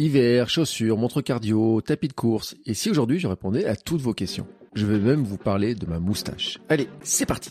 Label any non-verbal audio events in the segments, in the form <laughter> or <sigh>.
Hiver, chaussures, montre cardio, tapis de course. Et si aujourd'hui je répondais à toutes vos questions Je vais même vous parler de ma moustache. Allez, c'est parti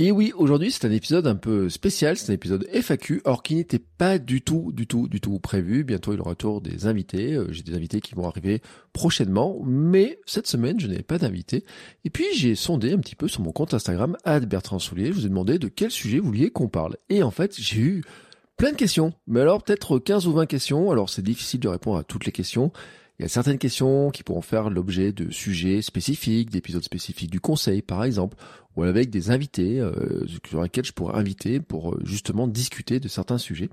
Et oui, aujourd'hui c'est un épisode un peu spécial, c'est un épisode FAQ, or qui n'était pas du tout, du tout, du tout prévu. Bientôt il y aura retour des invités, Euh, j'ai des invités qui vont arriver prochainement, mais cette semaine je n'avais pas d'invité. Et puis j'ai sondé un petit peu sur mon compte Instagram, @bertrandsoulier, je vous ai demandé de quel sujet vous vouliez qu'on parle. Et en fait j'ai eu plein de questions, mais alors peut-être 15 ou 20 questions, alors c'est difficile de répondre à toutes les questions. Il y a certaines questions qui pourront faire l'objet de sujets spécifiques, d'épisodes spécifiques du conseil par exemple, ou avec des invités euh, sur lesquels je pourrais inviter pour euh, justement discuter de certains sujets.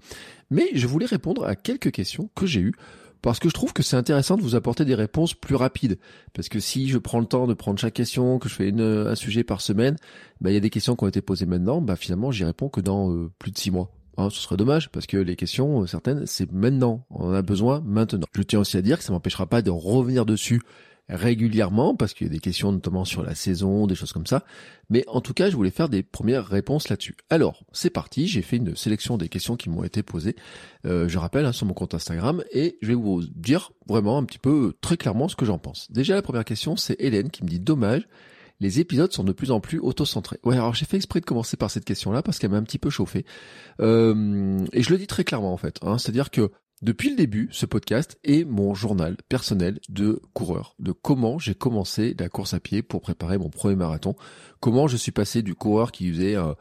Mais je voulais répondre à quelques questions que j'ai eues parce que je trouve que c'est intéressant de vous apporter des réponses plus rapides. Parce que si je prends le temps de prendre chaque question, que je fais une, un sujet par semaine, bah, il y a des questions qui ont été posées maintenant, bah, finalement j'y réponds que dans euh, plus de six mois. Hein, ce serait dommage parce que les questions, euh, certaines, c'est maintenant. On en a besoin maintenant. Je tiens aussi à dire que ça m'empêchera pas de revenir dessus régulièrement parce qu'il y a des questions notamment sur la saison, des choses comme ça. Mais en tout cas, je voulais faire des premières réponses là-dessus. Alors, c'est parti. J'ai fait une sélection des questions qui m'ont été posées. Euh, je rappelle hein, sur mon compte Instagram et je vais vous dire vraiment un petit peu très clairement ce que j'en pense. Déjà, la première question, c'est Hélène qui me dit dommage. Les épisodes sont de plus en plus auto-centrés. Ouais, alors j'ai fait exprès de commencer par cette question-là parce qu'elle m'a un petit peu chauffé. Euh, et je le dis très clairement en fait. Hein, C'est-à-dire que depuis le début, ce podcast est mon journal personnel de coureur, de comment j'ai commencé la course à pied pour préparer mon premier marathon, comment je suis passé du coureur qui faisait euh,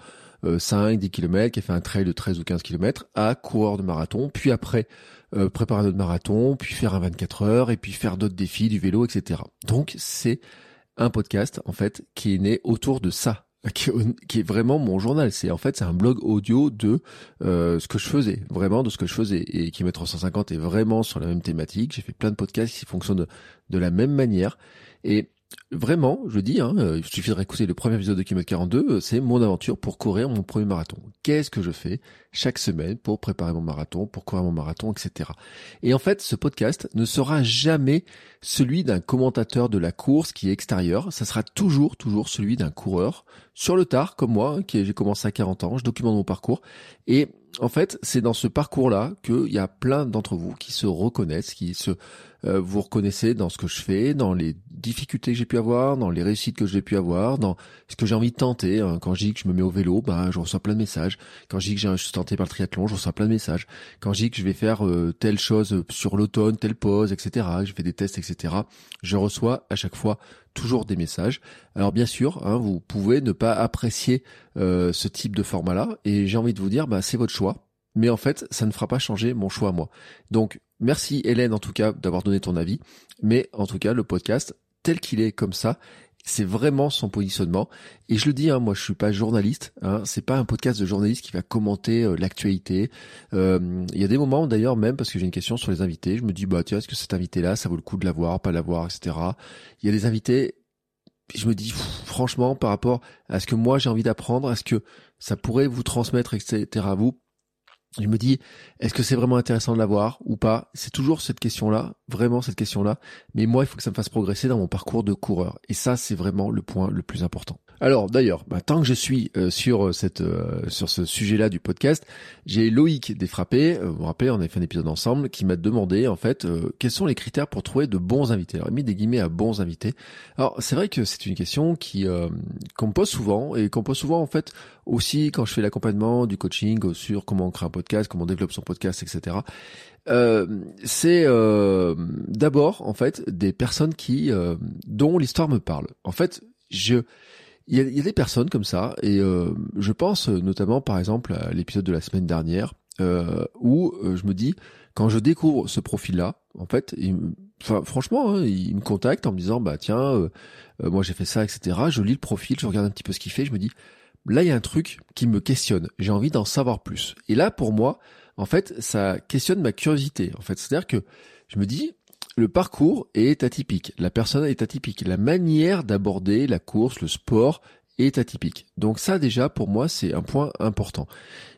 euh, 5, 10 km, qui a fait un trail de 13 ou 15 km, à coureur de marathon, puis après euh, préparer notre marathon, puis faire un 24 heures, et puis faire d'autres défis, du vélo, etc. Donc c'est un podcast en fait qui est né autour de ça <laughs> qui est, vraiment mon journal. C'est en fait c'est un blog audio de euh, ce que je faisais, vraiment de ce que je faisais. Et Kilomètre 150 est vraiment sur la même thématique. J'ai fait plein de podcasts qui fonctionnent de, de la même manière. Et vraiment, je dis, hein, euh, il suffit de réécouter le premier épisode de Kilomètre 42, euh, c'est mon aventure pour courir mon premier marathon. Qu'est-ce que je fais chaque semaine pour préparer mon marathon, pour courir mon marathon, etc. Et en fait, ce podcast ne sera jamais celui d'un commentateur de la course qui est extérieur. Ça sera toujours, toujours celui d'un coureur sur le tard, comme moi, hein, qui j'ai commencé à 40 ans. Je documente mon parcours. Et en fait, c'est dans ce parcours-là qu'il y a plein d'entre vous qui se reconnaissent, qui se euh, vous reconnaissez dans ce que je fais, dans les difficultés que j'ai pu avoir, dans les réussites que j'ai pu avoir, dans ce que j'ai envie de tenter. hein. Quand je dis que je me mets au vélo, bah, je reçois plein de messages. Quand je dis que je suis tenté par le triathlon, je reçois plein de messages. Quand je dis que je vais faire euh, telle chose sur l'automne, telle pause, etc., je fais des tests, etc., je reçois à chaque fois toujours des messages. Alors bien sûr, hein, vous pouvez ne pas apprécier euh, ce type de format-là, et j'ai envie de vous dire, bah, c'est votre choix. Mais en fait, ça ne fera pas changer mon choix à moi. Donc, merci Hélène en tout cas d'avoir donné ton avis. Mais en tout cas, le podcast, tel qu'il est comme ça, c'est vraiment son positionnement. Et je le dis, hein, moi je suis pas journaliste. Hein, c'est pas un podcast de journaliste qui va commenter euh, l'actualité. Euh, Il y a des moments d'ailleurs même parce que j'ai une question sur les invités, je me dis bah tiens est-ce que cet invité-là ça vaut le coup de l'avoir, pas l'avoir, etc. Il y a des invités. Je me dis franchement par rapport à ce que moi j'ai envie d'apprendre, est-ce que ça pourrait vous transmettre, etc. à vous je me dis, est-ce que c'est vraiment intéressant de l'avoir ou pas? C'est toujours cette question-là, vraiment cette question-là. Mais moi, il faut que ça me fasse progresser dans mon parcours de coureur. Et ça, c'est vraiment le point le plus important. Alors d'ailleurs, bah, tant que je suis euh, sur euh, cette euh, sur ce sujet-là du podcast, j'ai Loïc des Frappés, vous vous rappelez, on avait fait un épisode ensemble, qui m'a demandé en fait quels sont les critères pour trouver de bons invités. Alors il a mis des guillemets à bons invités. Alors c'est vrai que c'est une question qui qu'on me pose souvent et qu'on pose souvent en fait aussi quand je fais l'accompagnement du coaching sur comment on crée un podcast, comment on développe son podcast, etc. c'est d'abord en fait des personnes qui dont l'histoire me parle. En fait, je il y, a, des personnes comme ça, et euh, je pense notamment par exemple à l'épisode de la semaine dernière, euh, où euh, je me dis, quand je découvre ce profil-là, en fait, il, franchement, hein, il me contacte en me disant, bah tiens, euh, moi j'ai fait ça, etc. Je lis le profil, je regarde un petit peu ce qu'il fait, je me dis, là il y a un truc qui me questionne, j'ai envie d'en savoir plus. Et là, pour moi, en fait, ça questionne ma curiosité. En fait, c'est-à-dire que je me dis, le parcours est atypique, la personne est atypique, la manière d'aborder la course, le sport est atypique. Donc ça déjà pour moi c'est un point important.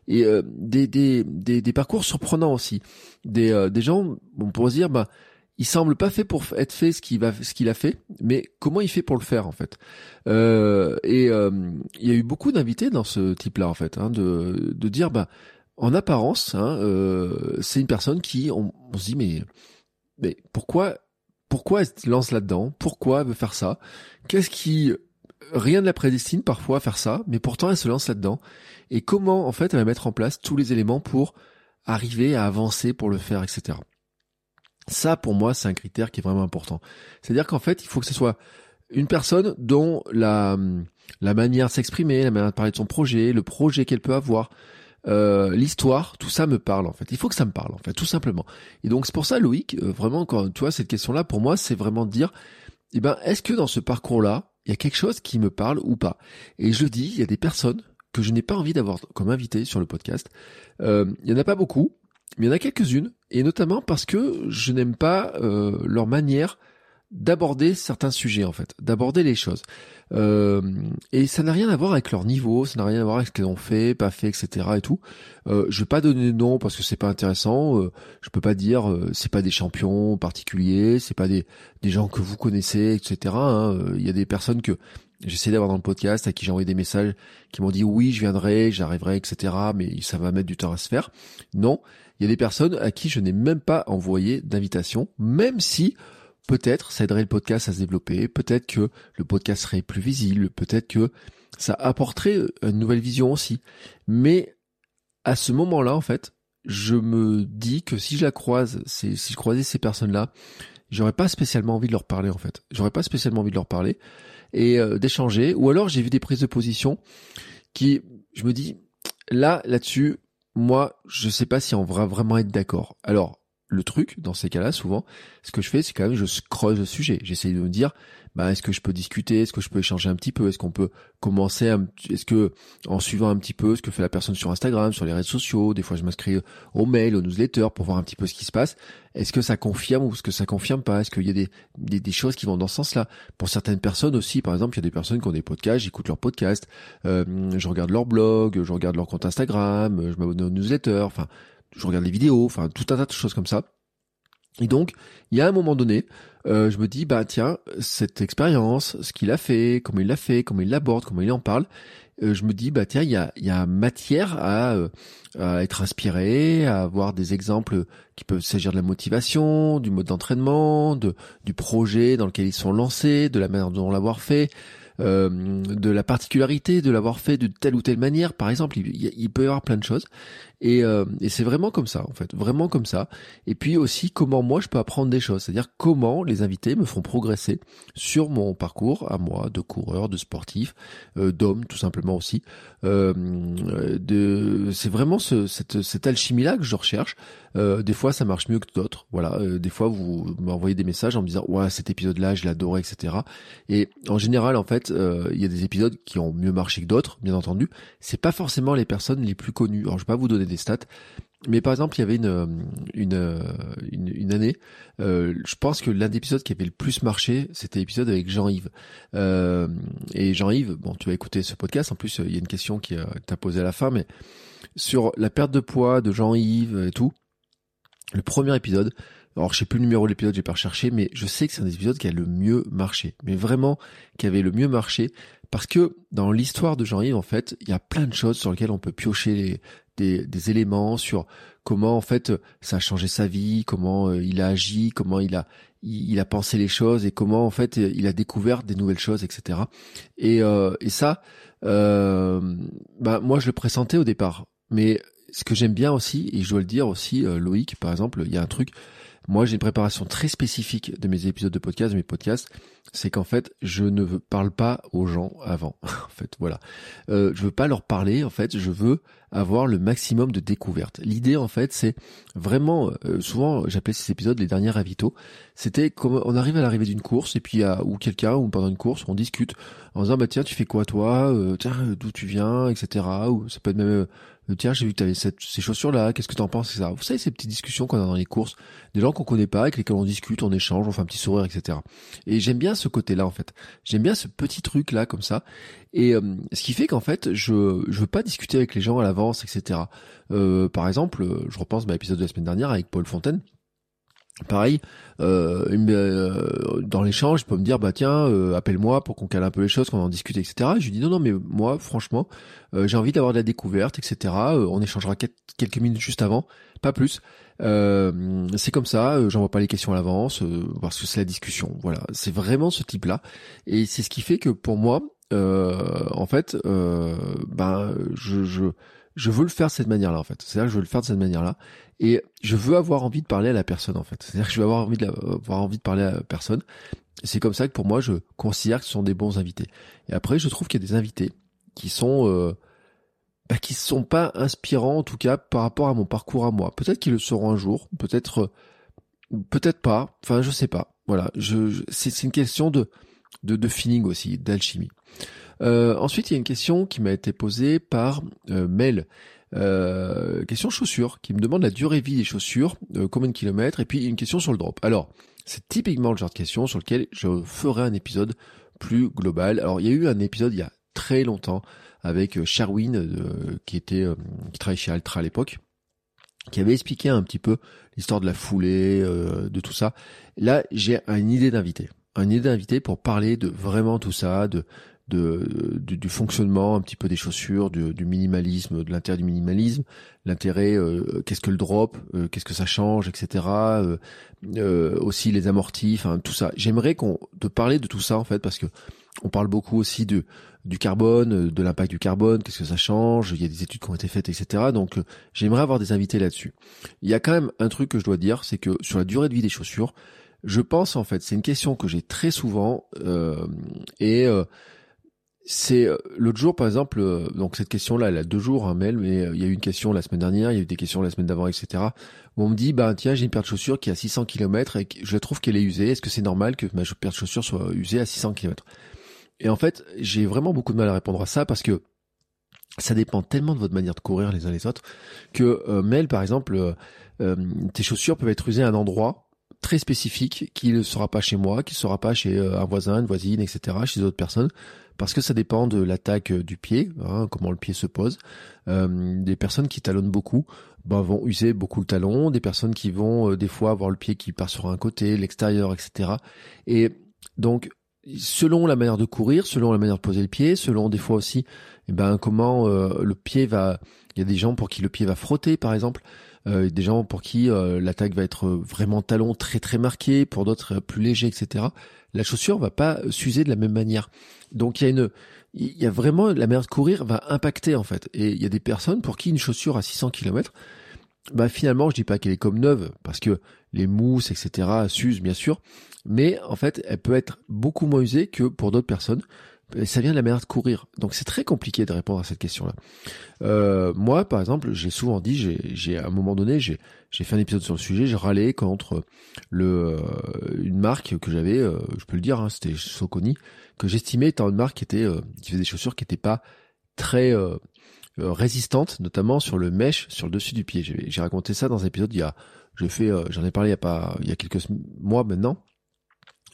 Et euh, des, des, des, parcours surprenants aussi. Des, euh, des gens, on pourrait se dire, bah, il semble pas fait pour être fait ce qu'il va ce qu'il a fait, mais comment il fait pour le faire en fait? Euh, Et il y a eu beaucoup d'invités dans ce type-là en fait, hein, de, de dire bah en apparence, hein, c'est une personne qui on, on se dit mais mais pourquoi, pourquoi elle se lance là-dedans? Pourquoi elle veut faire ça? Qu'est-ce qui, rien ne la prédestine parfois à faire ça, mais pourtant elle se lance là-dedans. Et comment, en fait, elle va mettre en place tous les éléments pour arriver à avancer pour le faire, etc. Ça, pour moi, c'est un critère qui est vraiment important. C'est-à-dire qu'en fait, il faut que ce soit une personne dont la, la manière de s'exprimer, la manière de parler de son projet, le projet qu'elle peut avoir, euh, l'histoire, tout ça me parle en fait. Il faut que ça me parle en fait, tout simplement. Et donc c'est pour ça Loïc, euh, vraiment quand tu vois cette question-là, pour moi c'est vraiment de dire, eh ben est-ce que dans ce parcours-là, il y a quelque chose qui me parle ou pas? Et je dis, il y a des personnes que je n'ai pas envie d'avoir comme invité sur le podcast. Euh, il y en a pas beaucoup, mais il y en a quelques-unes, et notamment parce que je n'aime pas leur manière d'aborder certains sujets en fait, d'aborder les choses. Euh, et ça n'a rien à voir avec leur niveau, ça n'a rien à voir avec ce qu'ils ont fait, pas fait, etc. et tout. Euh, je vais pas donner de nom parce que c'est pas intéressant. Euh, je peux pas dire euh, c'est pas des champions particuliers, c'est pas des des gens que vous connaissez, etc. Hein. Il y a des personnes que j'essaie d'avoir dans le podcast à qui j'ai envoyé des messages qui m'ont dit oui je viendrai, j'arriverai, etc. Mais ça va mettre du temps à se faire. Non, il y a des personnes à qui je n'ai même pas envoyé d'invitation, même si peut-être ça aiderait le podcast à se développer, peut-être que le podcast serait plus visible, peut-être que ça apporterait euh, une nouvelle vision aussi. Mais à ce moment-là, en fait, je me dis que si je la croise, si je croisais ces personnes-là, j'aurais pas spécialement envie de leur parler en fait. J'aurais pas spécialement envie de leur parler et euh, d'échanger. Ou alors j'ai vu des prises de position qui, je me dis, là, là-dessus, moi, je sais pas si on va vraiment être d'accord. Alors, le truc dans ces cas-là, souvent, ce que je fais, c'est quand même je creuse le sujet. J'essaye de me dire, bah, est-ce que je peux discuter, est-ce que je peux échanger un petit peu, est-ce qu'on peut commencer, est-ce que en suivant un petit peu ce que fait la personne sur Instagram, sur les réseaux sociaux, des fois je m'inscris au mail, au newsletter pour voir un petit peu ce qui se passe. Est-ce que ça confirme ou est-ce que ça confirme pas? Est-ce qu'il y a des, des, choses qui vont dans ce sens-là? Pour certaines personnes aussi, par exemple, il y a des personnes qui ont des podcasts, j'écoute leurs podcasts, euh, je regarde leur blog, je regarde leur compte Instagram, je m'abonne au newsletter, enfin je regarde les vidéos, enfin tout un tas de choses comme ça. Et donc, il y a un moment donné, euh, je me dis, bah tiens, cette expérience, ce qu'il a fait, comment il l'a fait, comment il l'aborde, comment il en parle, euh, je me dis, bah tiens, il y a, y a matière à, euh, à, être inspiré, à avoir des exemples qui peuvent s'agir de la motivation, du mode d'entraînement, de, du projet dans lequel ils sont lancés, de la manière dont l'avoir fait, euh, de la particularité de l'avoir fait de telle ou telle manière, par exemple. Il, il peut y avoir plein de choses. Et, euh, et c'est vraiment comme ça, en fait, vraiment comme ça. Et puis aussi, comment moi je peux apprendre des choses, c'est-à-dire comment les invités me font progresser sur mon parcours à moi de coureur, de sportif, euh, d'homme, tout simplement aussi. Euh, de, c'est vraiment ce, cette, cette alchimie-là que je recherche. Euh, des fois, ça marche mieux que d'autres. Voilà. Euh, des fois, vous m'envoyez des messages en me disant, ouais, cet épisode-là, je l'adorais, etc. Et en général, en fait, euh, il y a des épisodes qui ont mieux marché que d'autres, bien entendu. C'est pas forcément les personnes les plus connues. Alors, je vais pas vous donner stats. Mais par exemple, il y avait une une, une, année, euh, je pense que l'un des épisodes qui avait le plus marché, c'était l'épisode avec Jean-Yves. Euh, et Jean-Yves, bon, tu vas écouter ce podcast. En plus, il y a une question qui t'a posée à la fin, mais sur la perte de poids de Jean-Yves et tout. Le premier épisode, alors je sais plus le numéro de l'épisode, j'ai pas recherché, mais je sais que c'est un des épisodes qui a le mieux marché. Mais vraiment, qui avait le mieux marché parce que dans l'histoire de Jean-Yves, en fait, il y a plein de choses sur lesquelles on peut piocher des, des, éléments sur comment en fait ça a changé sa vie, comment euh, il a agi, comment il a il, a pensé les choses et comment en fait il a découvert des nouvelles choses, etc. Et, euh, et ça, euh, bah, moi je le pressentais au départ, mais ce que j'aime bien aussi, et je dois le dire aussi, euh, Loïc, par exemple, il y a un truc, moi j'ai une préparation très spécifique de mes épisodes de podcast, de mes podcasts, c'est qu'en fait, je ne parle pas aux gens avant. <laughs> en fait, voilà. Euh, je veux pas leur parler, en fait, je veux avoir le maximum de découvertes. L'idée, en fait, c'est vraiment, euh, souvent, j'appelais ces épisodes les derniers ravitaux. C'était comme on arrive à l'arrivée d'une course et puis à, ou quelqu'un ou pendant une course, on discute en disant bah tiens, tu fais quoi toi, euh, tiens d'où tu viens, etc. Ou ça peut être même euh, tiens, j'ai vu que tu avais cette, ces chaussures-là, qu'est-ce que tu en penses, ça? Vous savez, ces petites discussions qu'on a dans les courses, des gens qu'on connaît pas, avec lesquels on discute, on échange, on fait un petit sourire, etc. Et j'aime bien ce côté-là, en fait. J'aime bien ce petit truc-là, comme ça. Et euh, ce qui fait qu'en fait, je je veux pas discuter avec les gens à l'avance, etc. Euh, par exemple, je repense à l'épisode de la semaine dernière avec Paul Fontaine. Pareil, euh, euh, dans l'échange, il peut me dire bah tiens, euh, appelle-moi pour qu'on cale un peu les choses, qu'on en discute, etc. je lui dis non non mais moi franchement, j'ai envie d'avoir de la découverte, etc. on échangera quelques minutes juste avant, pas plus. c'est comme ça, j'envoie pas les questions à l'avance parce que c'est la discussion. Voilà, c'est vraiment ce type-là, et c'est ce qui fait que pour moi, en fait, ben je je veux le faire de cette manière-là en fait. C'est-à-dire que je veux le faire de cette manière-là et je veux avoir envie de parler à la personne en fait. C'est-à-dire que je veux avoir envie de envie de parler à la personne. C'est comme ça que pour moi je considère que ce sont des bons invités. Et après je trouve qu'il y a des invités qui sont euh, bah, qui sont pas inspirants en tout cas par rapport à mon parcours à moi. Peut-être qu'ils le seront un jour, peut-être peut-être pas. Enfin je sais pas. Voilà, je, c'est une question de, de de feeling aussi, d'alchimie. Euh, ensuite, il y a une question qui m'a été posée par euh, mail. Euh, question chaussures, qui me demande la durée vie des chaussures, combien de kilomètres, et puis une question sur le drop. Alors, c'est typiquement le genre de question sur lequel je ferai un épisode plus global. Alors, il y a eu un épisode il y a très longtemps avec Sherwin, qui était qui travaillait chez Altra à l'époque, qui avait expliqué un petit peu l'histoire de la foulée, de tout ça. Là, j'ai une idée d'invité, une idée d'invité pour parler de vraiment tout ça, de de, du, fonctionnement un petit peu des chaussures, du, minimalisme, de l'intérêt du minimalisme, l'intérêt, euh, qu'est-ce que le drop, euh, qu'est-ce que ça change, etc. Euh, aussi les amortis, tout ça. J'aimerais qu'on de parler de tout ça en fait parce que on parle beaucoup aussi de du carbone, de l'impact du carbone, qu'est-ce que ça change, il y a des études qui ont été faites, etc. Donc j'aimerais avoir des invités là-dessus. Il y a quand même un truc que je dois dire, c'est que sur la durée de vie des chaussures, je pense en fait, c'est une question que j'ai très souvent et c'est euh, l'autre jour par exemple euh, donc cette question là elle a deux jours un mail mais euh, il y a eu une question la semaine dernière il y a eu des questions la semaine d'avant etc où on me dit bah tiens j'ai une paire de chaussures qui a 600 km et je trouve qu'elle est usée. Est-ce que c'est normal que ma paire de chaussures soit usée à 600 km et en fait j'ai vraiment beaucoup de mal à répondre à ça parce que ça dépend tellement de votre manière de courir les uns les autres que euh, Mel par exemple tes chaussures peuvent être usées à un endroit très spécifique qui ne sera pas chez moi, qui ne sera pas chez un voisin, une voisine, etc., chez d'autres personnes parce que ça dépend de l'attaque euh, du pied, hein, comment le pied se pose. Euh, des personnes qui talonnent beaucoup ben, vont user beaucoup le talon, des personnes qui vont euh, des fois avoir le pied qui part sur un côté, l'extérieur, etc. Et donc, selon la manière de courir, selon la manière de poser le pied, selon des fois aussi, eh ben comment le pied va. Il y a des gens pour qui le pied va frotter, par exemple. Euh, des gens pour qui l'attaque va être vraiment talon très très marqué, pour d'autres plus léger, etc. La chaussure va pas s'user de la même manière. Donc il y a une, il y a vraiment la manière de courir va impacter en fait. Et il y a des personnes pour qui une chaussure à 600 km, bah finalement je dis pas qu'elle est comme neuve parce que les mousses etc s'usent bien sûr, mais en fait elle peut être beaucoup moins usée que pour d'autres personnes ça vient de la manière de courir. Donc c'est très compliqué de répondre à cette question-là. Euh, moi, par exemple, j'ai souvent dit, j'ai à un moment donné, j'ai fait un épisode sur le sujet, j'ai râlé contre le euh, une marque que j'avais, euh, je peux le dire, hein, c'était Soconi, que j'estimais étant une marque qui était qui faisait des chaussures qui n'étaient pas très résistantes, notamment sur le mesh sur le dessus du pied. J'ai raconté ça dans un épisode il y a, j'ai j'en ai parlé il y a pas, il y a quelques mois maintenant.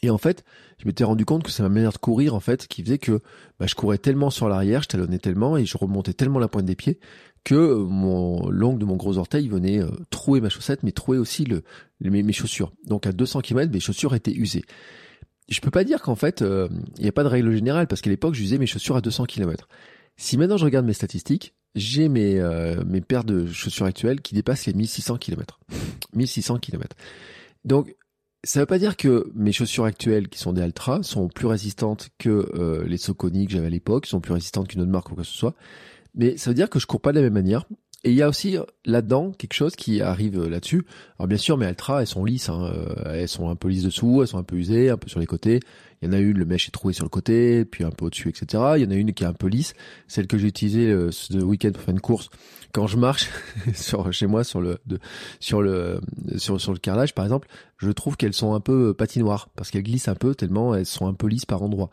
Et en fait, je m'étais rendu compte que c'est ma manière de courir en fait qui faisait que bah, je courais tellement sur l'arrière, je talonnais tellement et je remontais tellement la pointe des pieds que euh, mon l'ongle de mon gros orteil venait euh, trouer ma chaussette, mais trouer aussi le, mes, chaussures. Donc à 200 km, mes chaussures étaient usées. je peux pas dire qu'en fait, il n'y a pas de règle générale parce qu'à l'époque, j'usais mes chaussures à 200 km. Si maintenant je regarde mes statistiques, j'ai mes, mes paires de chaussures actuelles qui dépassent les 1600 km. 1600 km. Donc, ça veut pas dire que mes chaussures actuelles, qui sont des Altra, sont plus résistantes que euh, les Soconi que j'avais à l'époque, sont plus résistantes qu'une autre marque ou quoi que ce soit. Mais ça veut dire que je cours pas de la même manière. Et il y a aussi là-dedans quelque chose qui arrive là-dessus. Alors bien sûr, mes Altra, elles sont lisses. Hein. Euh, elles sont un peu lisses dessous, elles sont un peu usées, un peu sur les côtés. Il y en a une, le mèche est troué sur le côté, puis un peu au-dessus, etc. Il y en a une qui est un peu lisse, celle que j'ai utilisée euh, ce week-end pour faire une course. Quand je marche <laughs> sur chez moi sur le de, sur le sur sur le carrelage par exemple, je trouve qu'elles sont un peu patinoires parce qu'elles glissent un peu tellement elles sont un peu lisses par endroits.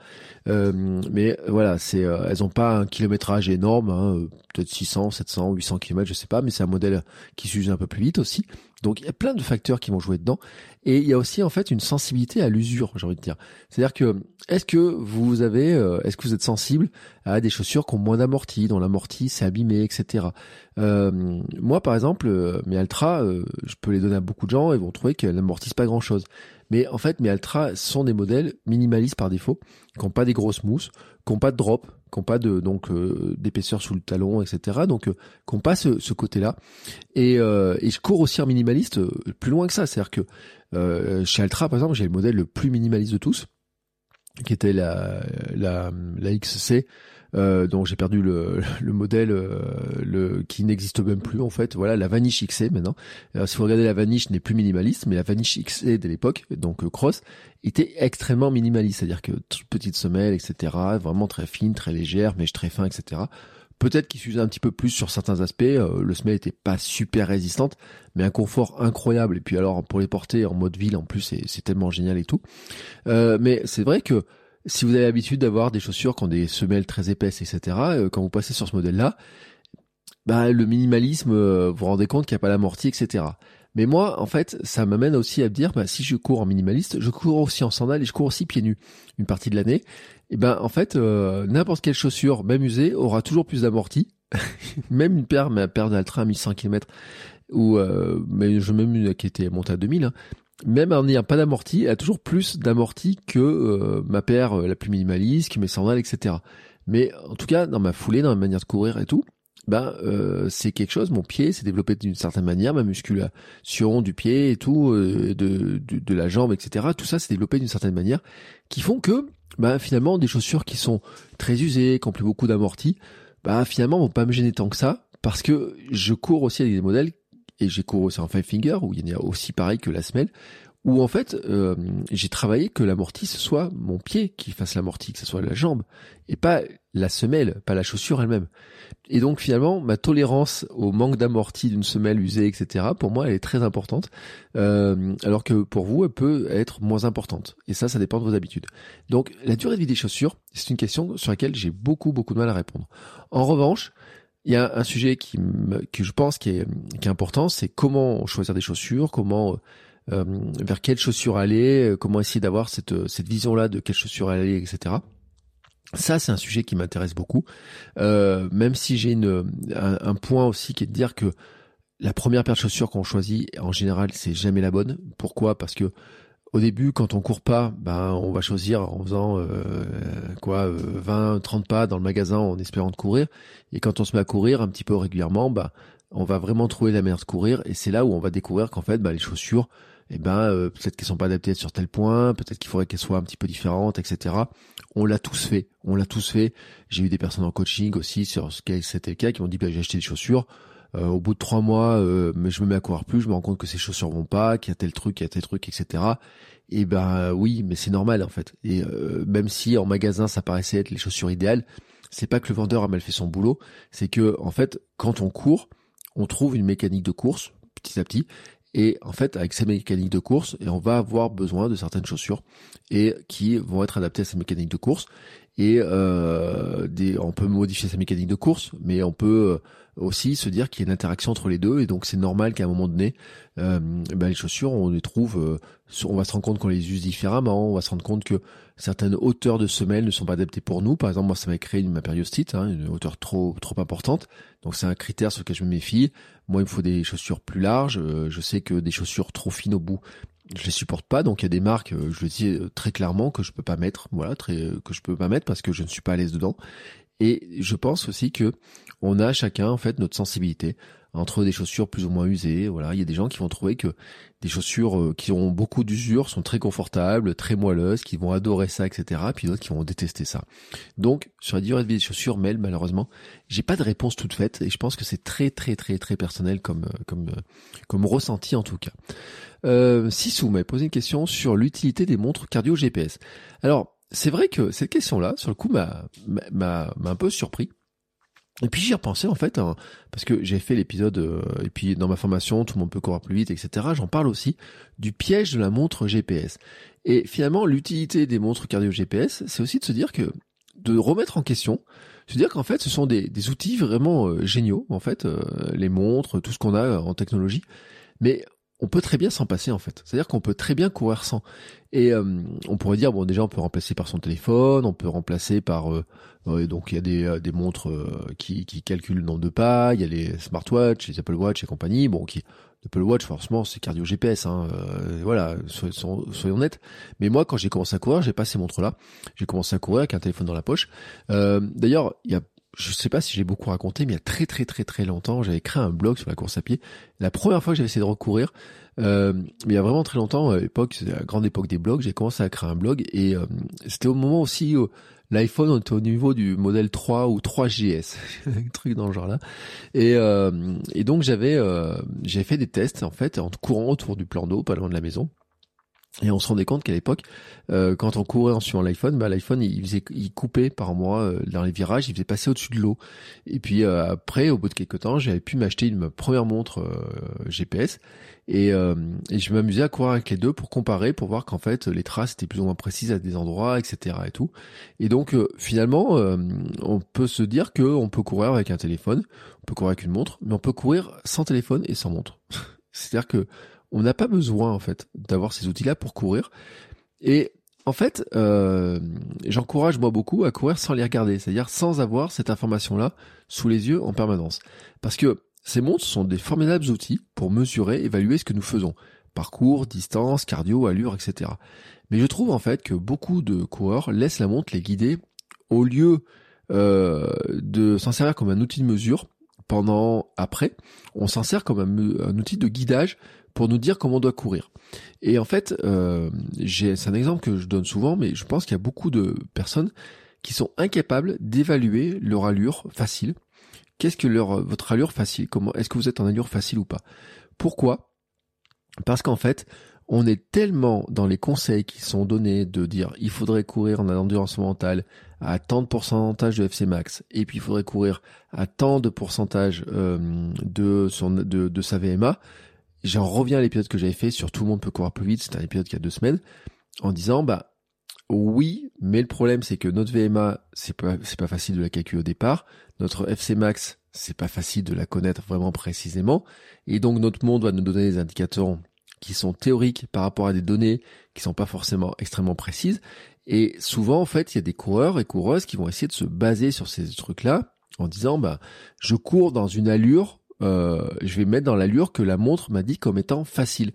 Euh, mais voilà, c'est euh, elles ont pas un kilométrage énorme, hein, peut-être 600, 700, 800 km, je sais pas, mais c'est un modèle qui s'use un peu plus vite aussi. Donc il y a plein de facteurs qui vont jouer dedans. Et il y a aussi en fait une sensibilité à l'usure, j'ai envie de dire. C'est-à-dire que est-ce que vous avez, euh, est-ce que vous êtes sensible à des chaussures qui ont moins d'amorti, dont l'amorti s'est abîmé, etc. Euh, moi par exemple, euh, mes Altra, je peux les donner à beaucoup de gens et vont trouver qu'elles n'amortissent pas grand-chose. Mais en fait, mes Altra sont des modèles minimalistes par défaut, qui n'ont pas des grosses mousses, qui n'ont pas de drop, qui n'ont pas de donc euh, d'épaisseur sous le talon, etc. Donc, euh, qui pas ce, ce côté-là. Et, euh, et je cours aussi en minimaliste euh, plus loin que ça. C'est-à-dire que chez Altra, par exemple, j'ai le modèle le plus minimaliste de tous, qui était la, la, la XC euh, donc j'ai perdu le, <laughs> le modèle euh, le, qui n'existe même plus en fait. Voilà la Vanish XC maintenant. Alors, si vous regardez la Vanish n'est plus minimaliste, mais la Vanish XC de l'époque, donc euh, Cross, était extrêmement minimaliste, c'est-à-dire que petite semelle, etc. Vraiment très fine, très légère, mèche très fin, etc. Peut-être qu'il s'usait un petit peu plus sur certains aspects. le semelle était pas super résistante, mais un confort incroyable. Et puis alors pour les porter en mode ville, en plus, c'est tellement génial et tout. mais c'est vrai que si vous avez l'habitude d'avoir des chaussures qui ont des semelles très épaisses, etc., euh, quand vous passez sur ce modèle-là, bah, le minimalisme, euh, vous vous rendez compte qu'il n'y a pas l'amorti, etc. Mais moi, en fait, ça m'amène aussi à me dire, bah, si je cours en minimaliste, je cours aussi en sandales et je cours aussi pieds nus une partie de l'année. Et ben, en fait, euh, n'importe quelle chaussure, même usée, aura toujours plus d'amorti. <laughs> même une paire, ma paire d'Altra à 1100 km, ou mais je même une qui était montée à 2000, hein, même en n'ayant pas d'amorti, elle a toujours plus d'amorti que euh, ma paire euh, la plus minimaliste, mes sandales, etc. Mais en tout cas, dans ma foulée, dans ma manière de courir et tout, ben euh, c'est quelque chose. Mon pied s'est développé d'une certaine manière, ma musculation du pied et tout, de, de, de, la jambe, etc. Tout ça s'est développé d'une certaine manière, qui font que, ben finalement, des chaussures qui sont très usées, qui ont plus beaucoup d'amorti, ben finalement vont pas me gêner tant que ça, parce que je cours aussi avec des modèles et j'ai aussi en five finger où il y a aussi pareil que la semelle où en fait euh, j'ai travaillé que l'amorti ce soit mon pied qui fasse l'amorti, que ce soit la jambe et pas la semelle, pas la chaussure elle-même. Et donc finalement ma tolérance au manque d'amorti d'une semelle usée, etc. Pour moi elle est très importante, euh, alors que pour vous elle peut être moins importante. Et ça ça dépend de vos habitudes. Donc la durée de vie des chaussures c'est une question sur laquelle j'ai beaucoup beaucoup de mal à répondre. En revanche il y a un sujet qui, me, je pense qui est, qui est important, c'est comment choisir des chaussures, comment euh, vers quelles chaussures aller, euh, comment essayer d'avoir cette, cette vision-là de quelles chaussures aller, etc. Ça, c'est un sujet qui m'intéresse beaucoup, euh, même si j'ai une, un, un, point aussi qui est de dire que la première paire de chaussures qu'on choisit, en général, c'est jamais la bonne. Pourquoi? Parce que au début, quand on court pas, ben on va choisir en faisant euh, quoi, 20, euh, 30 pas dans le magasin en espérant de courir. Et quand on se met à courir un petit peu régulièrement, ben on va vraiment trouver la manière de courir. Et c'est là où on va découvrir qu'en fait, ben, les chaussures, eh ben euh, peut-être qu'elles sont pas adaptées sur tel point, peut-être qu'il faudrait qu'elles soient un petit peu différentes, etc. On l'a tous fait, on l'a tous fait. J'ai eu des personnes en coaching aussi sur ce c'était le cas qui m'ont dit ben, j'ai acheté des chaussures. Au bout de trois mois, mais je me mets à courir plus, je me rends compte que ces chaussures vont pas, qu'il y a tel truc, qu'il y a tel truc, etc. Et ben oui, mais c'est normal en fait. Et euh, même si en magasin ça paraissait être les chaussures idéales, c'est pas que le vendeur a mal fait son boulot, c'est que en fait quand on court, on trouve une mécanique de course petit à petit. Et en fait, avec ces mécaniques de course, on va avoir besoin de certaines chaussures et qui vont être adaptées à ces mécaniques de course. Et euh, on peut modifier sa mécanique de course, mais on peut aussi se dire qu'il y a une interaction entre les deux et donc c'est normal qu'à un moment donné euh, ben, les chaussures on les trouve euh, on va se rendre compte qu'on les use différemment on va se rendre compte que certaines hauteurs de semelles ne sont pas adaptées pour nous par exemple moi ça m'a créé une, ma périostite hein, une hauteur trop trop importante donc c'est un critère sur lequel je me méfie moi il me faut des chaussures plus larges euh, je sais que des chaussures trop fines au bout je les supporte pas. Donc il y a des marques, euh, je le dis euh, très clairement que je peux pas mettre, voilà, très, euh, que je peux pas mettre parce que je ne suis pas à l'aise dedans. Et je pense aussi que on a chacun en fait notre sensibilité entre des chaussures plus ou moins usées. Voilà, il y a des gens qui vont trouver que des chaussures qui ont beaucoup d'usure sont très confortables, très moelleuses, qui vont adorer ça, etc. Puis d'autres qui vont détester ça. Donc sur la durée de vie des chaussures, Mel, malheureusement, j'ai pas de réponse toute faite et je pense que c'est très très très très personnel comme comme comme ressenti en tout cas. Euh, Sissou m'a posé une question sur l'utilité des montres cardio GPS. Alors, c'est vrai que cette question-là, sur le coup, m'a, m'a, m'a un peu surpris. Et puis j'y ai repensé en fait, hein, parce que j'ai fait l'épisode, euh, et puis dans ma formation, tout le monde peut courir plus vite, etc. J'en parle aussi du piège de la montre GPS. Et finalement, l'utilité des montres cardio GPS, c'est aussi de se dire que, de remettre en question, se dire qu'en fait, ce sont des, des outils vraiment euh, géniaux, en fait, les montres, tout ce qu'on a en technologie. Mais on peut très bien s'en passer en fait. C'est-à-dire qu'on peut très bien courir sans. Et euh, on pourrait dire bon déjà on peut remplacer par son téléphone, on peut remplacer par euh, donc il y a des, euh, des montres qui, qui calculent le nombre de pas, il y a les smartwatches, les Apple Watch et compagnie. Bon qui Apple Watch forcément c'est cardio GPS hein, voilà soyons, soyons, honnêtes. Mais moi quand j'ai commencé à courir j'ai pas ces montres là. J'ai commencé à courir avec un téléphone dans la poche. D'ailleurs il y a je sais pas si j'ai beaucoup raconté, mais il y a très très très très longtemps, j'avais créé un blog sur la course à pied. La première fois que j'avais essayé de recourir, euh, mais il y a vraiment très longtemps, à l'époque, la grande époque des blogs, j'ai commencé à créer un blog et euh, c'était au moment aussi où l'iPhone était au niveau du modèle 3 ou 3GS, <laughs> un truc dans le genre là. Et, euh, et donc j'avais euh, j'avais fait des tests en fait en courant autour du plan d'eau, pas loin de la maison. Et on se rendait compte qu'à l'époque, euh, quand on courait en suivant l'iPhone, bah, l'iPhone il faisait, il coupait par mois euh, dans les virages, il faisait passer au-dessus de l'eau. Et puis euh, après, au bout de quelques temps, j'avais pu m'acheter une première montre GPS et, et je m'amusais à courir avec les deux pour comparer, pour voir qu'en fait les traces étaient plus ou moins précises à des endroits, etc. Et tout. Et donc finalement, on peut se dire que on peut courir avec un téléphone, on peut courir avec une montre, mais on peut courir sans téléphone et sans montre. <laughs> C'est-à-dire que on n'a pas besoin en fait d'avoir ces outils-là pour courir. Et en fait, euh, j'encourage moi beaucoup à courir sans les regarder, c'est-à-dire sans avoir cette information-là sous les yeux en permanence. Parce que ces montres sont des formidables outils pour mesurer, évaluer ce que nous faisons. Parcours, distance, cardio, allure, etc. Mais je trouve en fait que beaucoup de coureurs laissent la montre les guider au lieu euh, de s'en servir comme un outil de mesure pendant après, on s'en sert comme un, outil de guidage pour nous dire comment on doit courir. Et en fait, euh, c'est un exemple que je donne souvent, mais je pense qu'il y a beaucoup de personnes qui sont incapables d'évaluer leur allure facile. Qu'est-ce que leur votre allure facile? Comment est-ce que vous êtes en allure facile ou pas? Pourquoi? Parce qu'en fait, on est tellement dans les conseils qui sont donnés de dire il faudrait courir en endurance mentale à tant de pourcentage de FC max et puis il faudrait courir à tant de pourcentage euh, de son de, de sa VMA j'en reviens à l'épisode que j'avais fait sur tout le monde peut courir plus vite, c'était un épisode qui a deux semaines, en disant bah oui, mais le problème c'est que notre VMA c'est pas c'est pas facile de la calculer au départ, notre FC max c'est pas facile de la connaître vraiment précisément, et donc notre monde va nous donner des indicateurs qui sont théoriques par rapport à des données qui sont pas forcément extrêmement précises, et souvent en fait il y a des coureurs et coureuses qui vont essayer de se baser sur ces trucs là en disant bah je cours dans une allure euh, je vais mettre dans l'allure que la montre m'a dit comme étant facile.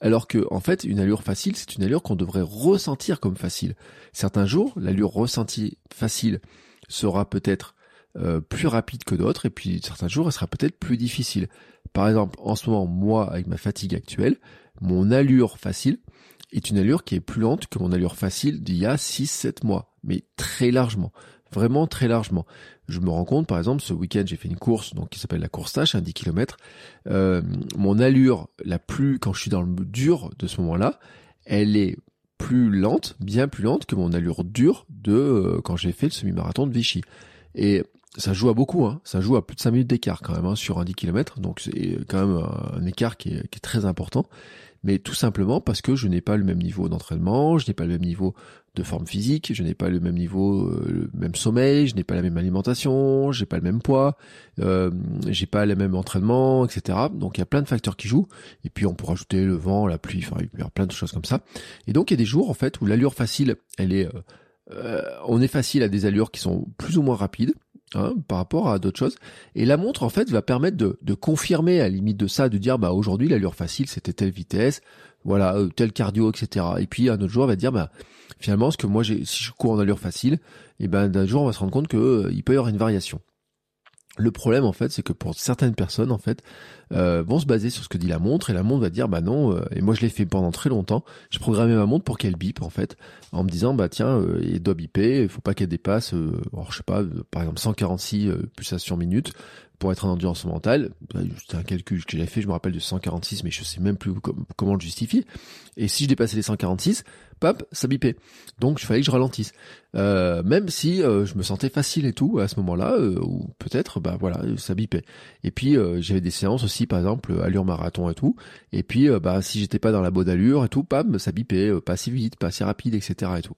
Alors que, en fait, une allure facile, c'est une allure qu'on devrait ressentir comme facile. Certains jours, l'allure ressentie facile sera peut-être euh, plus rapide que d'autres, et puis certains jours, elle sera peut-être plus difficile. Par exemple, en ce moment, moi, avec ma fatigue actuelle, mon allure facile est une allure qui est plus lente que mon allure facile d'il y a 6-7 mois, mais très largement vraiment très largement. Je me rends compte, par exemple, ce week-end, j'ai fait une course donc qui s'appelle la course tâche, un 10 km. Mon allure la plus, quand je suis dans le dur de ce moment-là, elle est plus lente, bien plus lente que mon allure dure de euh, quand j'ai fait le semi-marathon de Vichy. Et ça joue à beaucoup, hein. ça joue à plus de 5 minutes d'écart quand même hein, sur un 10 km, donc c'est quand même un, écart qui est, très important mais tout simplement parce que je n'ai pas le même niveau d'entraînement, je n'ai pas le même niveau de forme physique, je n'ai pas le même niveau, euh, le même sommeil, je n'ai pas la même alimentation, j'ai pas le même poids, euh, j'ai pas le même entraînement, etc. Donc il y a plein de facteurs qui jouent. Et puis on pourrait ajouter le vent, la pluie, enfin il y a plein de choses comme ça. Et donc il y a des jours en fait où l'allure facile, elle est, euh, euh, on est facile à des allures qui sont plus ou moins rapides. Hein, par rapport à d'autres choses. Et la montre, en fait, va permettre de, confirmer à la limite de ça, de dire, bah aujourd'hui, l'allure facile, c'était telle vitesse, voilà, euh, tel cardio, etc. Et puis un autre jour, va dire, bah finalement, ce que moi, j'ai, si je cours en allure facile, et ben d'un jour, on va se rendre compte que euh, il peut y avoir une variation. Le problème en fait, c'est que pour certaines personnes en fait euh, vont se baser sur ce que dit la montre et la montre va dire bah non. Euh, et moi je l'ai fait pendant très longtemps. J'ai programmé ma montre pour qu'elle bip en fait, en me disant bah tiens, euh, il doit biper, il faut pas qu'elle dépasse, euh, je sais pas, par exemple 146 pulsations minutes pour être en endurance mentale. Bah, c'était un calcul que j'ai fait, je me rappelle de 146, mais je sais même plus comment le justifier. Et si je dépassais les 146, pop, ça bipait. Donc il fallait que je ralentisse. Euh, même si euh, je me sentais facile et tout à ce moment-là, euh, ou peut-être, bah voilà, ça bipait. Et puis j'avais des séances aussi, par exemple, allure marathon et tout. Et puis bah si j'étais pas dans la bonne allure et tout, pam, ça bipait, pas assez vite, pas assez rapide, etc. et tout.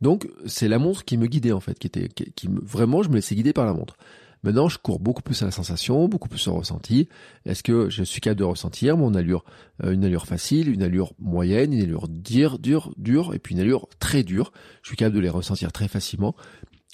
Donc c'est la montre qui me guidait en fait, qui était, qui me, vraiment, je me laissais guider par la montre. Maintenant, je cours beaucoup plus à la sensation, beaucoup plus au ressenti. Est-ce que je suis capable de ressentir mon allure, euh, une allure facile, une allure moyenne, une allure dure, dure, dure, et puis une allure très dure. Je suis capable de les ressentir très facilement.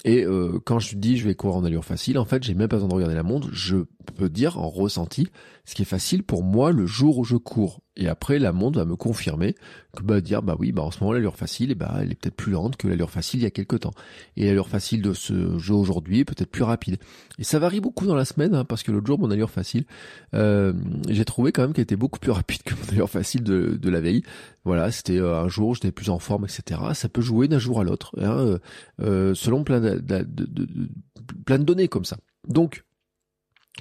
Et euh, quand je dis je vais courir en allure facile, en fait, j'ai même pas besoin de regarder la montre. Je peux dire en ressenti, ce qui est facile pour moi le jour où je cours. Et après, la montre va me confirmer que bah dire bah oui, bah en ce moment l'allure facile, et bah elle est peut-être plus lente que l'allure facile il y a quelques temps. Et l'allure facile de ce jeu aujourd'hui est peut-être plus rapide. Et ça varie beaucoup dans la semaine, hein, parce que l'autre jour mon allure facile, euh, j'ai trouvé quand même qu'elle était beaucoup plus <laughs> rapide que mon allure facile de, la veille. Voilà, c'était euh, un jour j'étais plus en forme, etc. Ça peut jouer d'un jour à l'autre, hein, euh, selon plein de, plein de données comme ça. Donc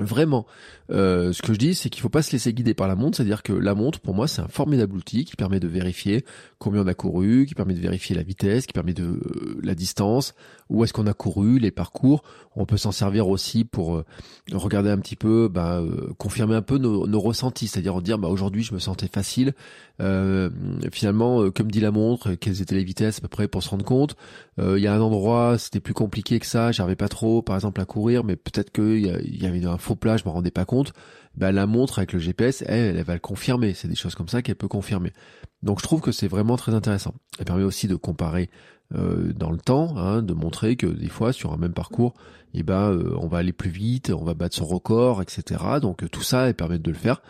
Vraiment, euh, ce que je dis, c'est qu'il faut pas se laisser guider par la montre, c'est-à-dire que la montre, pour moi, c'est un formidable outil qui permet de vérifier combien on a couru, qui permet de vérifier la vitesse, qui permet de euh, la distance, où est-ce qu'on a couru, les parcours. On peut s'en servir aussi pour euh, regarder un petit peu, bah, confirmer un peu nos, nos ressentis, c'est-à-dire dire, bah, aujourd'hui, je me sentais facile. finalement, comme dit la montre, quelles étaient les vitesses à peu près pour se rendre compte. Il y a un endroit, c'était plus compliqué que ça, j'arrivais pas trop, par exemple, à courir, mais peut-être qu'il y, y avait un faux plat, je me rendais pas compte, bah, la montre avec le GPS, elle, elle va le confirmer. C'est des choses comme ça qu'elle peut confirmer. Donc je trouve que c'est vraiment très intéressant. Elle permet aussi de comparer euh, dans le temps, hein, de montrer que des fois sur un même parcours, eh ben euh, on va aller plus vite, on va battre son record, etc. Donc tout ça, elle permet de le faire.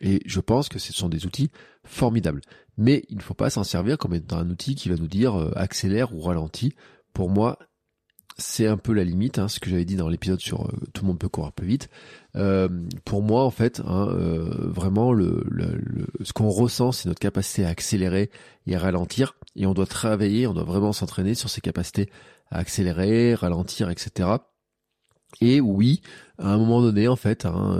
Et je pense que ce sont des outils formidables. Mais il ne faut pas s'en servir comme étant un outil qui va nous dire euh, accélère ou ralentit. Pour moi, c'est un peu la limite, hein, ce que j'avais dit dans l'épisode sur euh, tout le monde peut courir plus vite. Euh, pour moi, en fait, hein, euh, vraiment, le, ce qu'on ressent, c'est notre capacité à accélérer et à ralentir, et on doit travailler, on doit vraiment s'entraîner sur ces capacités à accélérer, ralentir, etc. Et oui, à un moment donné, en fait, hein,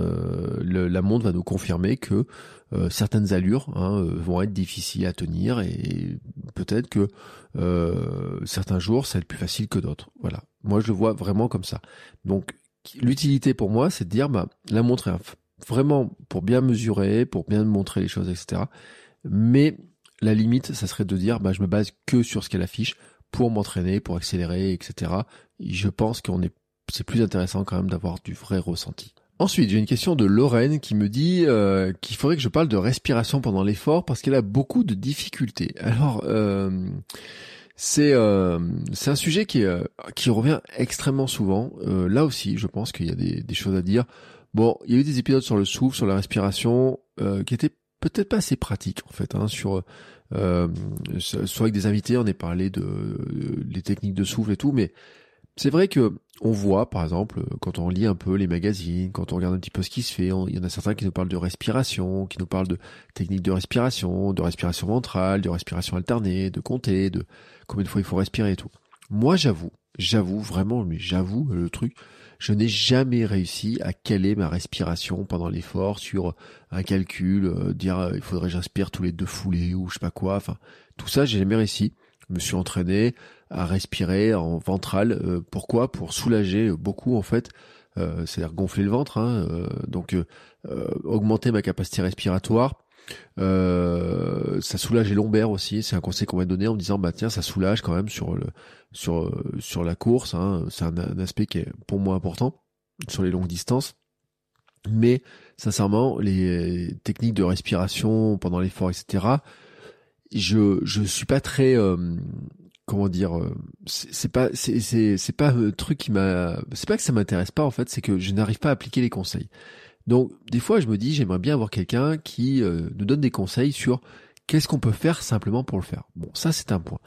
la montre va nous confirmer que euh, certaines allures hein, euh, vont être difficiles à tenir et peut-être que euh, certains jours ça va être plus facile que d'autres. Voilà. Moi je le vois vraiment comme ça. Donc l'utilité pour moi c'est de dire bah la montre est vraiment pour bien mesurer, pour bien montrer les choses, etc. Mais la limite ça serait de dire bah je me base que sur ce qu'elle affiche pour m'entraîner, pour accélérer, etc. Et je pense qu'on est c'est plus intéressant quand même d'avoir du vrai ressenti. Ensuite, j'ai une question de Lorraine qui me dit euh, qu'il faudrait que je parle de respiration pendant l'effort parce qu'elle a beaucoup de difficultés. Alors, euh, c'est euh, un sujet qui qui revient extrêmement souvent. là aussi, je pense qu'il y a des, des, choses à dire. Bon, il y a eu des épisodes sur le souffle, sur la respiration, qui étaient peut-être pas assez pratiques en fait. Hein, sur soit avec des invités, on est parlé de les techniques de souffle et tout, mais c'est vrai que on voit, par exemple, quand on lit un peu les magazines, quand on regarde un petit peu ce qui se fait, il y en a certains qui nous parlent de respiration, qui nous parlent de techniques de respiration, de respiration ventrale, de respiration alternée, de compter, de combien de fois il faut respirer et tout. Moi, j'avoue, j'avoue vraiment, mais j'avoue le truc, je n'ai jamais réussi à caler ma respiration pendant l'effort sur un calcul, euh, dire euh, il faudrait que j'inspire tous les deux foulées ou je sais pas quoi. Enfin, tout ça, j'ai jamais réussi. Je me suis entraîné à respirer en ventral. Euh, pourquoi? Pour soulager beaucoup en fait. Euh, c'est-à-dire gonfler le ventre, hein, euh, donc augmenter ma capacité respiratoire. ça soulage les lombaires aussi. C'est un conseil qu'on m'a donné en me disant bah tiens ça soulage quand même sur le sur sur la course. Hein. C'est un, un, aspect qui est pour moi important sur les longues distances. Mais sincèrement, les techniques de respiration pendant l'effort, etc je je suis pas très euh, comment dire euh, c'est pas c'est c'est c'est pas un truc qui m'a c'est pas que ça m'intéresse pas en fait c'est que je n'arrive pas à appliquer les conseils. Donc des fois je me dis j'aimerais bien avoir quelqu'un qui euh, nous donne des conseils sur qu'est-ce qu'on peut faire simplement pour le faire. Bon ça c'est un point.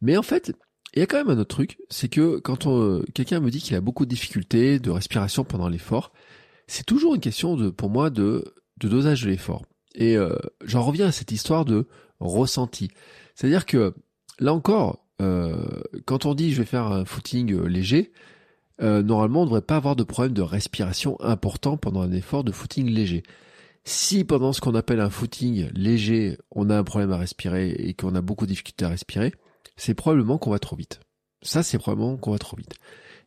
Mais en fait il y a quand même un autre truc c'est que quand on, quelqu'un me dit qu'il a beaucoup de difficultés de respiration pendant l'effort c'est toujours une question de pour moi de de dosage de l'effort. Et euh, j'en reviens à cette histoire de ressenti c'est à dire que là encore euh, quand on dit je vais faire un footing euh, léger, euh, normalement on ne devrait pas avoir de problème de respiration important pendant un effort de footing léger. Si pendant ce qu'on appelle un footing léger, on a un problème à respirer et qu'on a beaucoup de difficultés à respirer, c'est probablement qu'on va trop vite. Ça, c'est probablement qu'on va trop vite.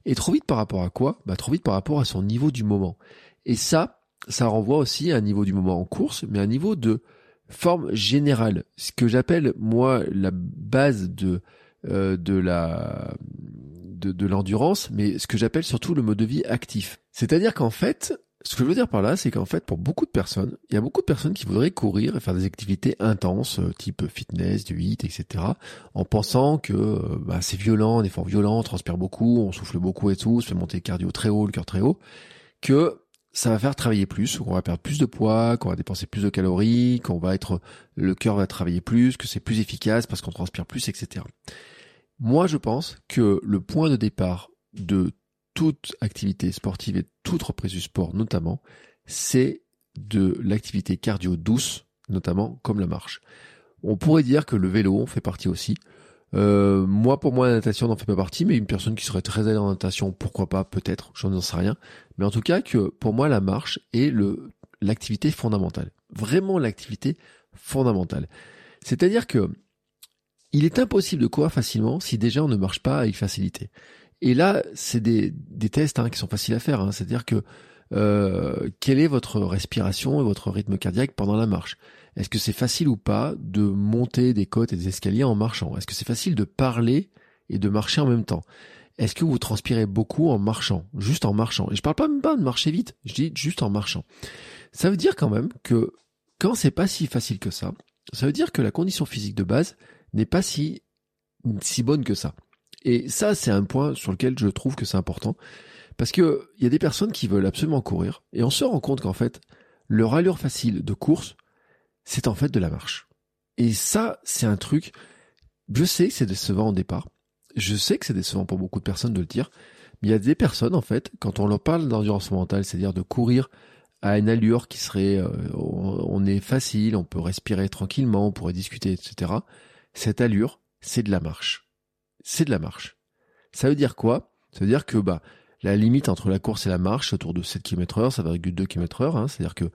Et trop vite par rapport à quoi? Bah trop vite par rapport à son niveau du moment. Et ça, ça renvoie aussi à un niveau du moment en course, mais à un niveau de forme générale. Ce que j'appelle moi la base de euh, de la de, de l'endurance, mais ce que j'appelle surtout le mode de vie actif. C'est-à-dire qu'en fait, ce que je veux dire par là, c'est qu'en fait, pour beaucoup de personnes, il y a beaucoup de personnes qui voudraient courir et faire des activités intenses, euh, type fitness, du hit, etc., en pensant que euh, bah, c'est violent, un effort violent, on transpire beaucoup, on souffle beaucoup et tout, se fait monter le cardio très haut, le cœur très haut, que ça va faire travailler plus, qu'on va perdre plus de poids, qu'on va dépenser plus de calories, qu'on va être, le cœur va travailler plus, que c'est plus efficace parce qu'on transpire plus, etc. Moi, je pense que le point de départ de toute activité sportive et toute reprise du sport, notamment, c'est de l'activité cardio douce, notamment comme la marche. On pourrait dire que le vélo en fait partie aussi. Euh, moi, pour moi, la natation n'en fait pas partie, mais une personne qui serait très à en natation, pourquoi pas, peut-être, je n'en sais rien. Mais en tout cas, que pour moi, la marche est le l'activité fondamentale. Vraiment l'activité fondamentale. C'est-à-dire que il est impossible de courir facilement si déjà on ne marche pas avec facilité. Et là, c'est des, des tests hein, qui sont faciles à faire. Hein. C'est-à-dire que euh, quelle est votre respiration et votre rythme cardiaque pendant la marche? Est-ce que c'est facile ou pas de monter des côtes et des escaliers en marchant? Est-ce que c'est facile de parler et de marcher en même temps? Est-ce que vous transpirez beaucoup en marchant? Juste en marchant. Et je parle pas même pas de marcher vite, je dis juste en marchant. Ça veut dire quand même que quand c'est pas si facile que ça, ça veut dire que la condition physique de base, n'est pas si, si bonne que ça. Et ça, c'est un point sur lequel je trouve que c'est important. Parce que il y a des personnes qui veulent absolument courir, et on se rend compte qu'en fait, leur allure facile de course, c'est en fait de la marche. Et ça, c'est un truc, je sais que c'est décevant au départ, je sais que c'est décevant pour beaucoup de personnes de le dire, mais il y a des personnes, en fait, quand on leur parle d'endurance mentale, c'est-à-dire de courir à une allure qui serait, euh, on est facile, on peut respirer tranquillement, on pourrait discuter, etc cette allure, c'est de la marche. C'est de la marche. Ça veut dire quoi? Ça veut dire que bah la limite entre la course et la marche, autour de 7 km heure, 7,2 km heure, hein, c'est-à-dire que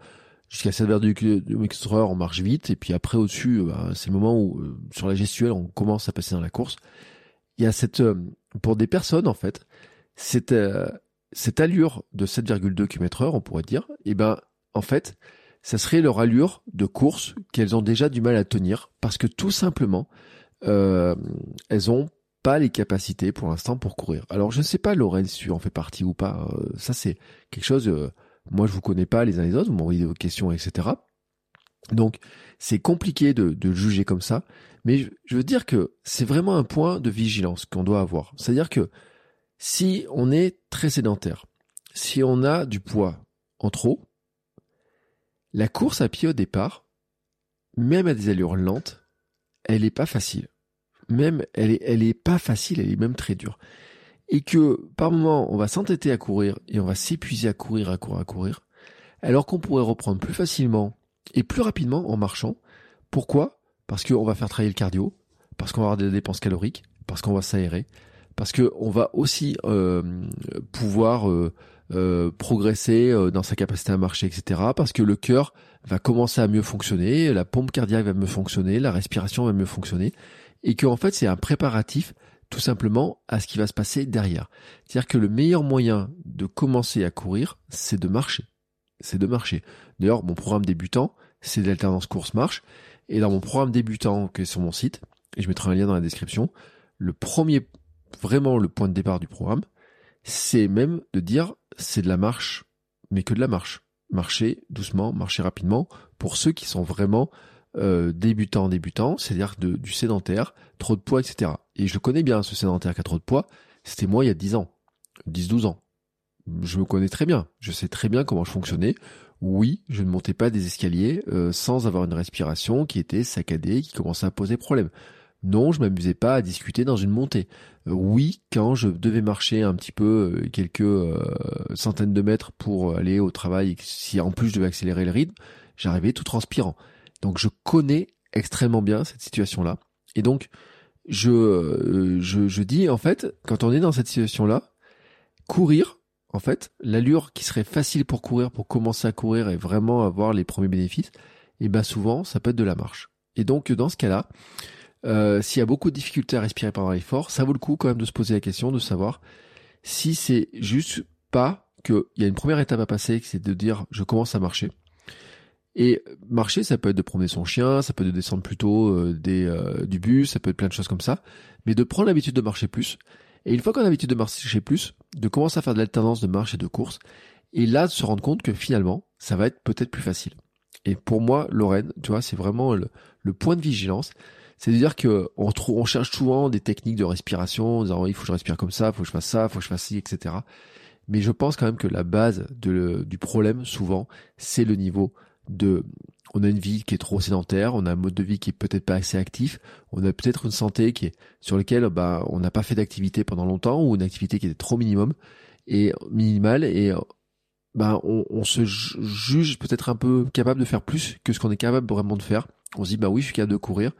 jusqu'à 7,2 km heure, on marche vite, et puis après au-dessus, bah, c'est le moment où euh, sur la gestuelle, on commence à passer dans la course. Il y a cette, euh, pour des personnes en fait, cette, euh, cette allure de 7,2 km heure, on pourrait dire, et ben en fait, ça serait leur allure de course qu'elles ont déjà du mal à tenir parce que tout simplement, euh, elles ont pas les capacités pour l'instant pour courir. Alors je ne sais pas Lorraine si en fais partie ou pas. Euh, ça c'est quelque chose. Moi je vous connais pas les uns les autres. Vous m'envoyez vos questions etc. Donc c'est compliqué de, de, juger comme ça. Mais je, veux dire que c'est vraiment un point de vigilance qu'on doit avoir. C'est-à-dire que si on est très sédentaire, si on a du poids en trop, la course à pied au départ, même à des allures lentes, elle est pas facile. Même, elle est, elle est pas facile, elle est même très dure. Et que, par moment, on va s'entêter à courir et on va s'épuiser à courir, à courir, à courir, alors qu'on pourrait reprendre plus facilement et plus rapidement en marchant. Pourquoi? Parce qu'on va faire travailler le cardio, parce qu'on va avoir des dépenses caloriques, parce qu'on va s'aérer, parce qu'on va aussi euh, pouvoir euh, euh, progresser dans sa capacité à marcher, etc. Parce que le cœur va commencer à mieux fonctionner, la pompe cardiaque va mieux fonctionner, la respiration va mieux fonctionner, et que en fait c'est un préparatif tout simplement à ce qui va se passer derrière. C'est-à-dire que le meilleur moyen de commencer à courir, c'est de marcher. C'est de marcher. D'ailleurs, mon programme débutant, c'est l'alternance course-marche. Et dans mon programme débutant, qui est sur mon site, et je mettrai un lien dans la description, le premier, vraiment le point de départ du programme, c'est même de dire c'est de la marche, mais que de la marche. Marcher doucement, marcher rapidement, pour ceux qui sont vraiment euh, débutant, débutant, c'est-à-dire du sédentaire, trop de poids, etc. Et je connais bien, ce sédentaire qui a trop de poids, c'était moi il y a 10 ans, 10-12 ans. Je me connais très bien, je sais très bien comment je fonctionnais. Oui, je ne montais pas des escaliers euh, sans avoir une respiration qui était saccadée, qui commençait à poser problème. Non, je m'amusais pas à discuter dans une montée. Euh, oui, quand je devais marcher un petit peu quelques centaines de mètres pour aller au travail, si en plus je devais accélérer le rythme, j'arrivais tout transpirant. Donc je connais extrêmement bien cette situation-là. Et donc je, je, je dis en fait, quand on est dans cette situation-là, courir, en fait, l'allure qui serait facile pour courir, pour commencer à courir et vraiment avoir les premiers bénéfices, et eh ben souvent ça peut être de la marche. Et donc dans ce cas-là, euh, s'il y a beaucoup de difficultés à respirer pendant l'effort, ça vaut le coup quand même de se poser la question de savoir si c'est juste pas qu'il y a une première étape à passer, c'est de dire je commence à marcher. Et marcher, ça peut être de promener son chien, ça peut être de descendre plutôt euh, des, euh, du bus, ça peut être plein de choses comme ça, mais de prendre l'habitude de marcher plus. Et une fois qu'on a l'habitude de marcher plus, de commencer à faire de l'alternance de marche et de course, et là de se rendre compte que finalement, ça va être peut-être plus facile. Et pour moi, Lorraine, tu vois, c'est vraiment le point de vigilance, c'est-à-dire que on, on cherche souvent des techniques de respiration, en disant il faut que je respire comme ça, il faut que je fasse ça, il faut que je fasse ci, etc. Mais je pense quand même que la base de, du problème, souvent, c'est le niveau de on a une vie qui est trop sédentaire, on a un mode de vie qui est peut-être pas assez actif, on a peut-être une santé qui est sur laquelle bah on n'a pas fait d'activité pendant longtemps ou une activité qui était trop minimum et minimale et bah on, se juge peut-être un peu capable de faire plus que ce qu'on est capable vraiment de faire. On se dit bah oui je suis capable de courir,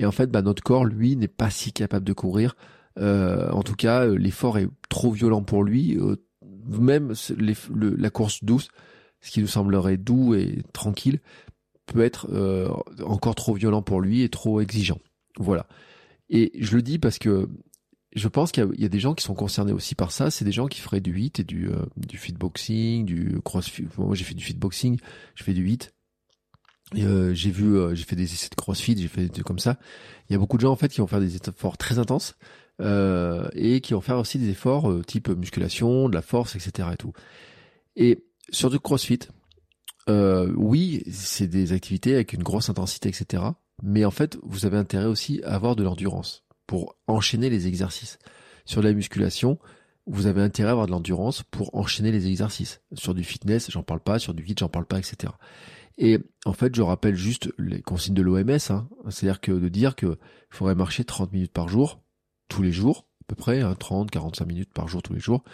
et en fait, bah, notre corps, lui, n'est pas si capable de courir. Euh, en tout cas, l'effort est trop violent pour lui. Euh, même la course douce, ce qui nous semblerait doux et tranquille, peut être encore trop violent pour lui et trop exigeant. Voilà. Et je le dis parce que je pense qu'il y, a des gens qui sont concernés aussi par ça. C'est des gens qui feraient du 8 et du, du fitboxing, du crossfit. Moi, j'ai fait du fitboxing, je fais du 8. Euh, j'ai vu, euh, j'ai fait des essais de CrossFit, j'ai fait des trucs comme ça. Il y a beaucoup de gens en fait qui vont faire des efforts très intenses euh, et qui vont faire aussi des efforts euh, type musculation, de la force, etc. Et tout. Et sur du CrossFit, oui, c'est des activités avec une grosse intensité, etc. Mais en fait, vous avez intérêt aussi à avoir de l'endurance pour enchaîner les exercices. Sur la musculation, vous avez intérêt à avoir de l'endurance pour enchaîner les exercices. Sur du fitness, j'en parle pas, sur du vide, j'en parle pas, etc. Et en fait, je rappelle juste les consignes de l'OMS, hein. c'est-à-dire que de dire qu'il faudrait marcher 30 minutes par jour, tous les jours, à peu près, hein, 30, 45 minutes par jour tous les jours,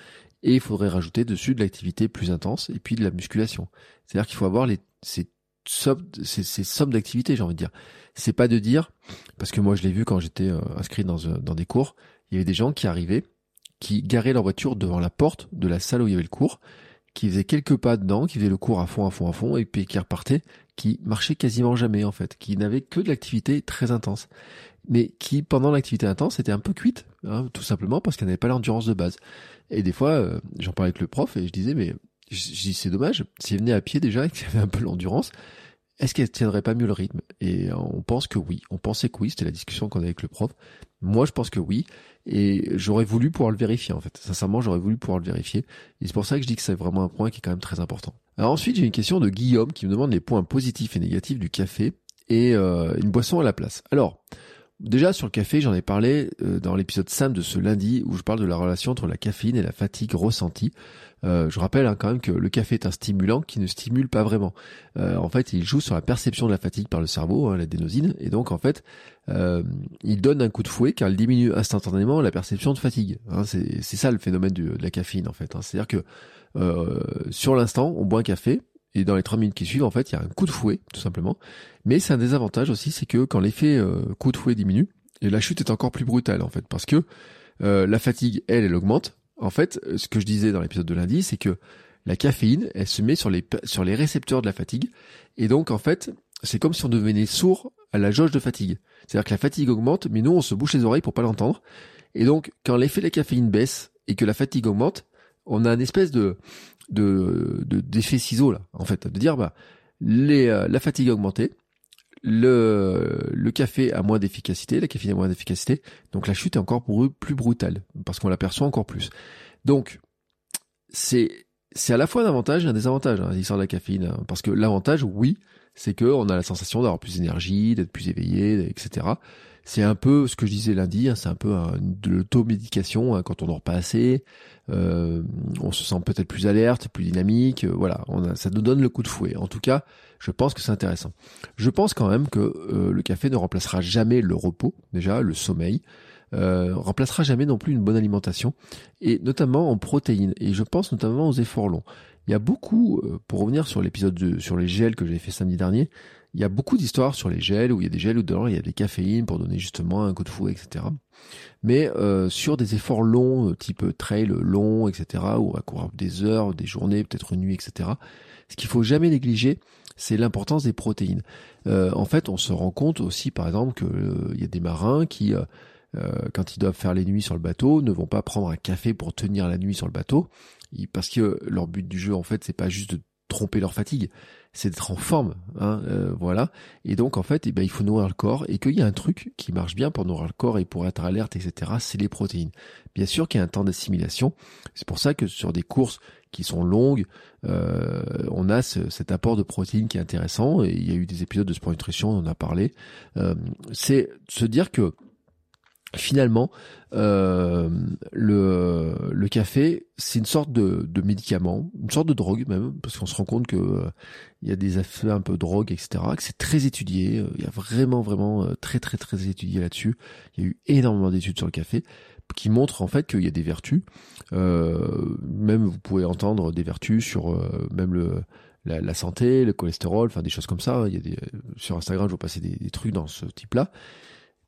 et il faudrait rajouter dessus de l'activité plus intense et puis de la musculation. C'est-à-dire qu'il faut avoir les, ces ces, sommes d'activités, j'ai envie de dire. C'est pas de dire, parce que moi je l'ai vu quand j'étais euh, inscrit dans, euh, dans des cours, il y avait des gens qui arrivaient, qui garaient leur voiture devant la porte de la salle où il y avait le cours, qui faisait quelques pas dedans, qui faisait le cours à fond, à fond, à fond, et puis qui repartait, qui marchait quasiment jamais en fait, qui n'avait que de l'activité très intense, mais qui pendant l'activité intense était un peu cuite, hein, tout simplement parce qu'elle n'avait pas l'endurance de base. Et des fois, euh, j'en parlais avec le prof et je disais mais je, dis c'est dommage, si elle venait à pied déjà <laughs> et qu'elle avait un peu l'endurance, est-ce qu'elle tiendrait pas mieux le rythme? Et on pense que oui. On pensait que oui. C'était la discussion qu'on avait avec le prof. Moi, je pense que oui. Et j'aurais voulu pouvoir le vérifier, en fait. Sincèrement, j'aurais voulu pouvoir le vérifier. Et c'est pour ça que je dis que c'est vraiment un point qui est quand même très important. Alors ensuite, j'ai une question de Guillaume qui me demande les points positifs et négatifs du café et euh, une boisson à la place. Alors, Déjà sur le café, j'en ai parlé euh, dans l'épisode 5 de ce lundi où je parle de la relation entre la caféine et la fatigue ressentie. Euh, je rappelle hein, quand même que le café est un stimulant qui ne stimule pas vraiment. Euh, en fait, il joue sur la perception de la fatigue par le cerveau, hein, la dénosine, et donc en fait, il donne un coup de fouet car il diminue instantanément la perception de fatigue. Hein, c'est ça le phénomène de la caféine en fait. C'est-à-dire que sur l'instant, on boit un café, et dans les 30 minutes qui suivent, en fait, il y a un coup de fouet, tout simplement. Mais c'est un désavantage aussi, c'est que quand l'effet euh, coup de fouet diminue, et la chute est encore plus brutale, en fait, parce que euh, la fatigue, elle, elle augmente. En fait, euh, ce que je disais dans l'épisode de lundi, c'est que la caféine, elle se met sur les, sur les récepteurs de la fatigue. Et donc, en fait, c'est comme si on devenait sourd à la jauge de fatigue. C'est-à-dire que la fatigue augmente, mais nous, on se bouche les oreilles pour pas l'entendre. Et donc, quand l'effet de la caféine baisse et que la fatigue augmente, on a une espèce de de d'effet ciseau là, en fait, de dire bah les, euh, la fatigue a augmenté, le, le café a moins d'efficacité, la caféine a moins d'efficacité, donc la chute est encore pour eux plus brutale parce qu'on l'aperçoit encore plus. Donc c'est c'est à la fois un avantage et un désavantage, hein, l'histoire de la caféine. Hein. parce que l'avantage, oui, c'est que on a la sensation d'avoir plus d'énergie, d'être plus éveillé, etc. C'est un peu ce que je disais lundi, hein, c'est un peu de l'automédication quand on dort pas assez, euh, on se sent peut-être plus alerte, plus dynamique, euh, voilà, on ça nous donne le coup de fouet. En tout cas, je pense que c'est intéressant. Je pense quand même que euh, le café ne remplacera jamais le repos, déjà le sommeil, remplacera jamais non plus une bonne alimentation, et notamment en protéines, et je pense notamment aux efforts longs. Il y a beaucoup, pour revenir sur l'épisode sur les gels que j'ai fait samedi dernier, il y a beaucoup d'histoires sur les gels, où il y a des gels où dedans il y a des caféines pour donner justement un coup de fouet, etc mais euh, sur des efforts longs, euh, type trail long, etc., où on va courir des heures, des journées, peut-être une nuit, etc., ce qu'il faut jamais négliger, c'est l'importance des protéines. Euh, en fait, on se rend compte aussi, par exemple, qu'il y a des marins qui, quand ils doivent faire les nuits sur le bateau, ne vont pas prendre un café pour tenir la nuit sur le bateau, parce que leur but du jeu, en fait, c'est pas juste de tromper leur fatigue, c'est d'être en forme, hein, euh, voilà. Et donc en fait, eh ben, il faut nourrir le corps et qu'il y a un truc qui marche bien pour nourrir le corps et pour être alerte, etc. C'est les protéines. Bien sûr qu'il y a un temps d'assimilation. C'est pour ça que sur des courses qui sont longues, euh, on a cet apport de protéines qui est intéressant. Et il y a eu des épisodes de sport nutrition, on en a parlé. Euh, c'est se dire que finalement, euh, le, le café, c'est une sorte de, de, médicament, une sorte de drogue même, parce qu'on se rend compte que euh, il y a des effets un peu drogue, etc., que c'est très étudié. Euh, il y a vraiment, vraiment très, très, très étudié là-dessus. Il y a eu énormément d'études sur le café qui montrent en fait qu'il y a des vertus. même vous pouvez entendre des vertus sur même le la, la, santé, le cholestérol, enfin des choses comme ça. Il y a des sur Instagram, je vais passer des, des trucs dans ce type-là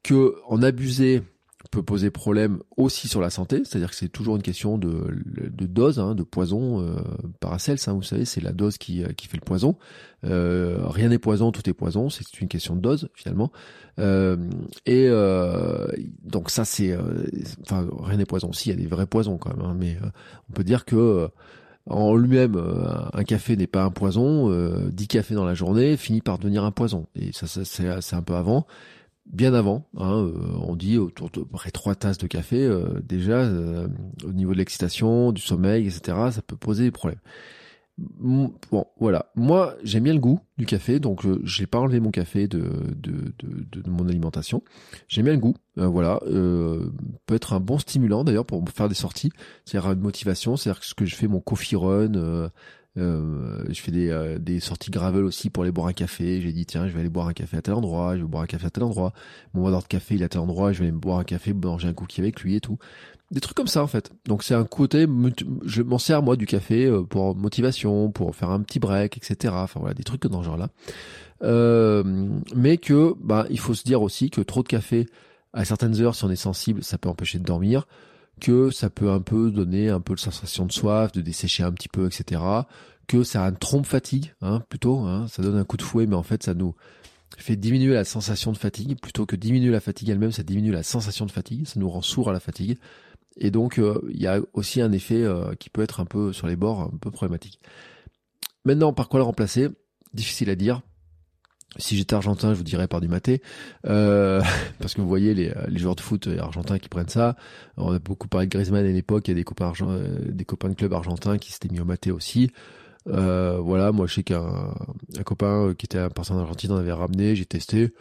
que en abuser peut poser problème aussi sur la santé, c'est-à-dire que c'est toujours une question de, de dose, hein, de poison. Euh, Paracels, hein, vous savez, c'est la dose qui, qui fait le poison. Euh, rien n'est poison, tout est poison, c'est une question de dose finalement. Euh, et euh, donc ça c'est, euh, enfin rien n'est poison. Si, il y a des vrais poisons quand même, hein, mais on peut dire que en lui-même, un café n'est pas un poison. 10 cafés dans la journée finit par devenir un poison. Et ça, ça c'est un peu avant bien avant. Hein, euh, on dit autour de près trois tasses de café, euh, déjà euh, au niveau de l'excitation, du sommeil, etc. Ça peut poser des problèmes. Bon, voilà. Moi, j'aime bien le goût du café, donc je n'ai pas enlevé mon café de, de, de, de mon alimentation. J'aime bien le goût, voilà. peut être un bon stimulant d'ailleurs pour faire des sorties, c'est-à-dire une motivation, c'est-à-dire que ce que je fais mon coffee run, euh, je fais des, euh, des sorties gravel aussi pour aller boire un café. J'ai dit tiens, je vais aller boire un café à tel endroit, je vais boire un café à tel endroit. Mon vendeur de café il est à tel endroit, je vais aller boire un café, manger un cookie avec lui et tout. Des trucs comme ça en fait. Donc c'est un côté, je m'en sers moi du café euh, pour motivation, pour faire un petit break, etc. Enfin voilà, des trucs dans ce genre-là. Euh, mais que bah il faut se dire aussi que trop de café à certaines heures, si on est sensible, ça peut empêcher de dormir que ça peut un peu donner un peu de sensation de soif, de dessécher un petit peu, etc. Que ça a une trompe fatigue, hein, plutôt. Hein, ça donne un coup de fouet, mais en fait, ça nous fait diminuer la sensation de fatigue plutôt que diminuer la fatigue elle-même. Ça diminue la sensation de fatigue, ça nous rend sourd à la fatigue. Et donc, euh, il y a aussi un effet euh, qui peut être un peu sur les bords, un peu problématique. Maintenant, par quoi le remplacer? Difficile à dire. Si j'étais argentin, je vous dirais par du maté, euh, <laughs> parce que vous voyez les, les, joueurs de foot argentins qui prennent ça. On a beaucoup parlé de Griezmann à l'époque, il y a des copains, euh, des copains de club argentins qui s'étaient mis au maté aussi. Euh, voilà, moi je sais qu'un un copain qui était un personne argentine en avait ramené, j'ai testé.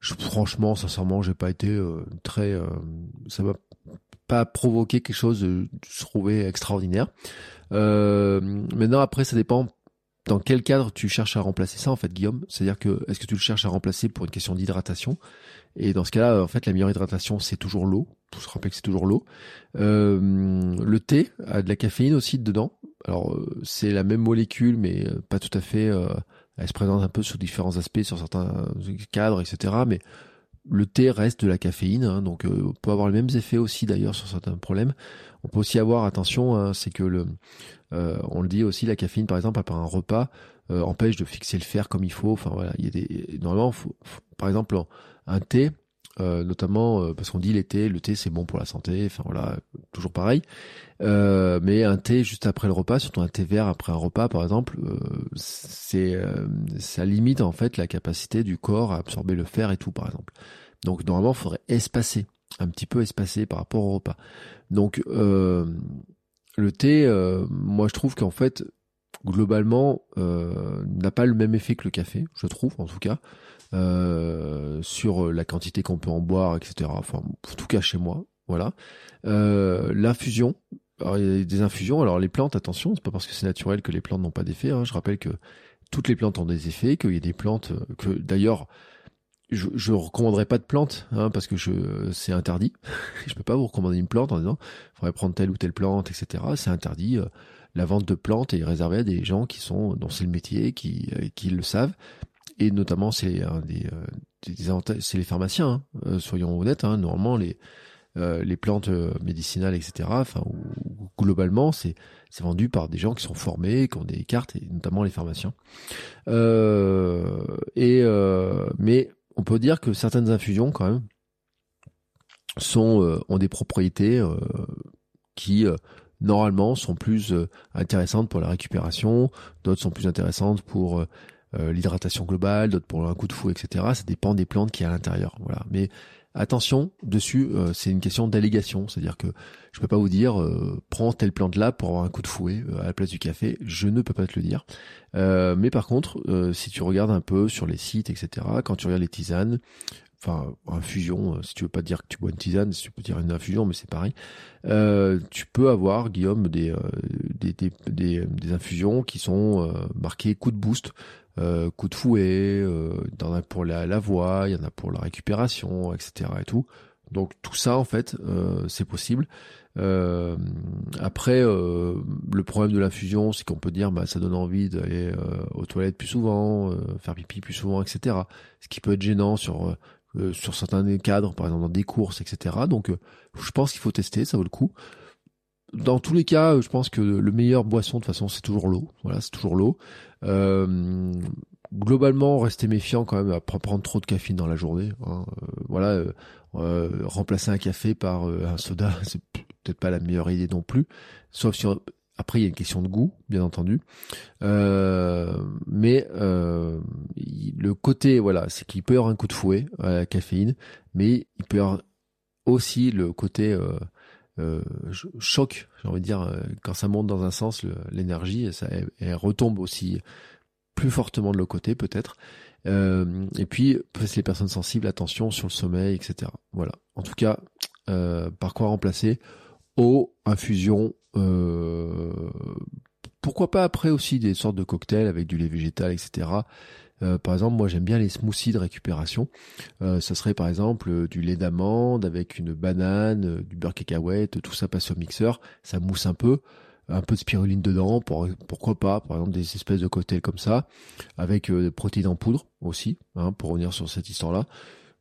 Franchement, sincèrement, j'ai pas été euh, très, euh, ça m'a pas provoqué quelque chose de, je trouvais extraordinaire. maintenant après, ça dépend dans quel cadre tu cherches à remplacer ça en fait Guillaume? C'est-à-dire que est-ce que tu le cherches à remplacer pour une question d'hydratation? Et dans ce cas-là, en fait, la meilleure hydratation c'est toujours l'eau. Tout se rappelle que c'est toujours l'eau. Euh, le thé a de la caféine aussi dedans. Alors euh, c'est la même molécule, mais euh, pas tout à fait. Euh, elle se présente un peu sous différents aspects, sur certains cadres, etc. Mais le thé reste de la caféine, hein, donc euh, on peut avoir les mêmes effets aussi d'ailleurs sur certains problèmes. On peut aussi avoir attention, hein, c'est que le, euh, on le dit aussi, la caféine par exemple après un repas euh, empêche de fixer le fer comme il faut. Enfin voilà, il y a des normalement, par exemple un thé, notamment parce qu'on dit l'été, le thé c'est bon pour la santé. Enfin voilà, toujours pareil. mais un thé juste après le repas, surtout un thé vert après un repas par exemple, c'est ça limite en fait la capacité du corps à absorber le fer et tout par exemple. Donc normalement, il faudrait espacer un petit peu espacer par rapport au repas. Donc, euh, le thé, moi je trouve qu'en fait, globalement, n'a pas le même effet que le café, je trouve en tout cas. Sur la quantité qu'on peut en boire, etc. Enfin, en tout cas chez moi, voilà. L'infusion, y a des infusions. Alors les plantes, attention, c'est pas parce que c'est naturel que les plantes n'ont pas d'effet. Hein. Je rappelle que toutes les plantes ont des effets, qu'il y a des plantes euh, que d'ailleurs je, je recommanderais pas de plantes hein, parce que je c'est interdit. <laughs> je peux pas vous recommander une plante en disant faudrait prendre telle ou telle plante, etc. C'est interdit. Euh, la vente de plantes est réservée à des gens qui sont dont c'est le métier, qui euh, qui le savent et notamment c'est des, des, c'est les pharmaciens. Hein. soyons honnêtes. Hein, normalement les euh, les plantes euh, médicinales, etc. Enfin, globalement, c'est c'est vendu par des gens qui sont formés, qui ont des cartes, et notamment les pharmaciens. Euh, et mais on peut dire que certaines infusions, quand même, sont ont des propriétés qui normalement sont plus intéressantes pour la récupération, d'autres sont plus intéressantes pour l'hydratation globale, d'autres pour un coup de fou, etc. Ça dépend des plantes qui à l'intérieur. Voilà. Mais Attention, dessus, euh, c'est une question d'allégation, c'est-à-dire que je peux pas vous dire euh, prends telle plante là pour avoir un coup de fouet euh, à la place du café, je ne peux pas te le dire. mais par contre, si tu regardes un peu sur les sites, etc., quand tu regardes les tisanes, enfin infusion, si tu veux pas dire que tu bois une tisane, si tu peux dire une infusion, mais c'est pareil, tu peux avoir, Guillaume, des, des, des, des, des infusions qui sont marquées coup de boost. Euh, coup de fouet, euh, il y en a pour la, la voix, il y en a pour la récupération, etc. et tout. Donc tout ça en fait, euh, c'est possible. Après, le problème de l'infusion, c'est qu'on peut dire, bah, ça donne envie d'aller aux toilettes plus souvent, faire pipi plus souvent, etc. Ce qui peut être gênant sur sur certains cadres, par exemple dans des courses, etc. Donc, je pense qu'il faut tester, ça vaut le coup. Dans tous les cas, je pense que le meilleur boisson de toute façon, c'est toujours l'eau. Voilà, c'est toujours l'eau. Euh, globalement, rester méfiant quand même à prendre trop de caféine dans la journée. Hein. Euh, voilà, euh, euh, remplacer un café par un soda, <laughs> c'est peut-être pas la meilleure idée non plus. Sauf si après il y a une question de goût, bien entendu. mais le côté, voilà, c'est qu'il peut y avoir un coup de fouet à la caféine, mais il peut y avoir aussi le côté euh, choc, j'ai envie de dire, euh, quand ça monte dans un sens, l'énergie, elle, retombe aussi plus fortement de l'autre côté peut-être. Euh, et puis, les personnes sensibles, attention sur le sommeil, etc. Voilà. En tout cas, par quoi remplacer? Eau, infusion, pourquoi pas après aussi des sortes de cocktails avec du lait végétal, etc. Euh, par exemple, moi j'aime bien les smoothies de récupération. Euh, ça serait par exemple euh, du lait d'amande avec une banane, du beurre cacahuète, tout ça passe au mixeur, ça mousse un peu, un peu de spiruline dedans, pour, pourquoi pas, par exemple des espèces de cocktails comme ça, avec des protéines en poudre aussi, hein, pour revenir sur cette histoire-là.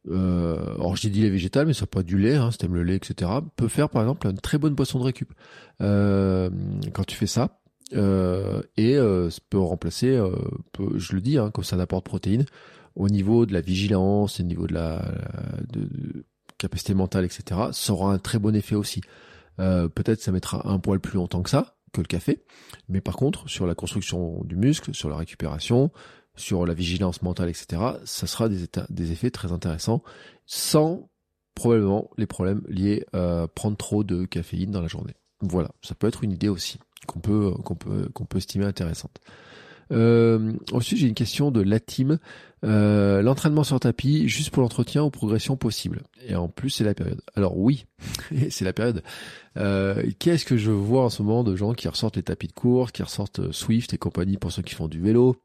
Euh, alors j'ai dit lait végétal, mais ça peut être du lait, hein, si t'aimes le lait, etc. Peut faire par exemple une très bonne boisson de récup. Euh, quand tu fais ça, euh, et euh, ça peut remplacer, euh, je le dis, hein, comme ça n'apporte protéines, au niveau de la vigilance, au niveau de la de, capacité mentale, etc. Ça aura un très bon effet aussi. Peut-être ça mettra un poil plus longtemps que ça, que le café, mais par contre sur la construction du muscle, sur la récupération, sur la vigilance mentale, etc. Ça sera des, états, des effets très intéressants, sans probablement les problèmes liés à prendre trop de caféine dans la journée. Voilà, ça peut être une idée aussi qu'on peut qu'on peut qu'on peut estimer intéressante. Euh, ensuite, j'ai une question de la team. Euh, l'entraînement sur tapis, juste pour l'entretien ou progression possible? Et en plus, c'est la période. Alors oui, <laughs> c'est la période. Euh, Qu'est-ce que je vois en ce moment de gens qui ressortent les tapis de course, qui ressortent Swift et compagnie pour ceux qui font du vélo,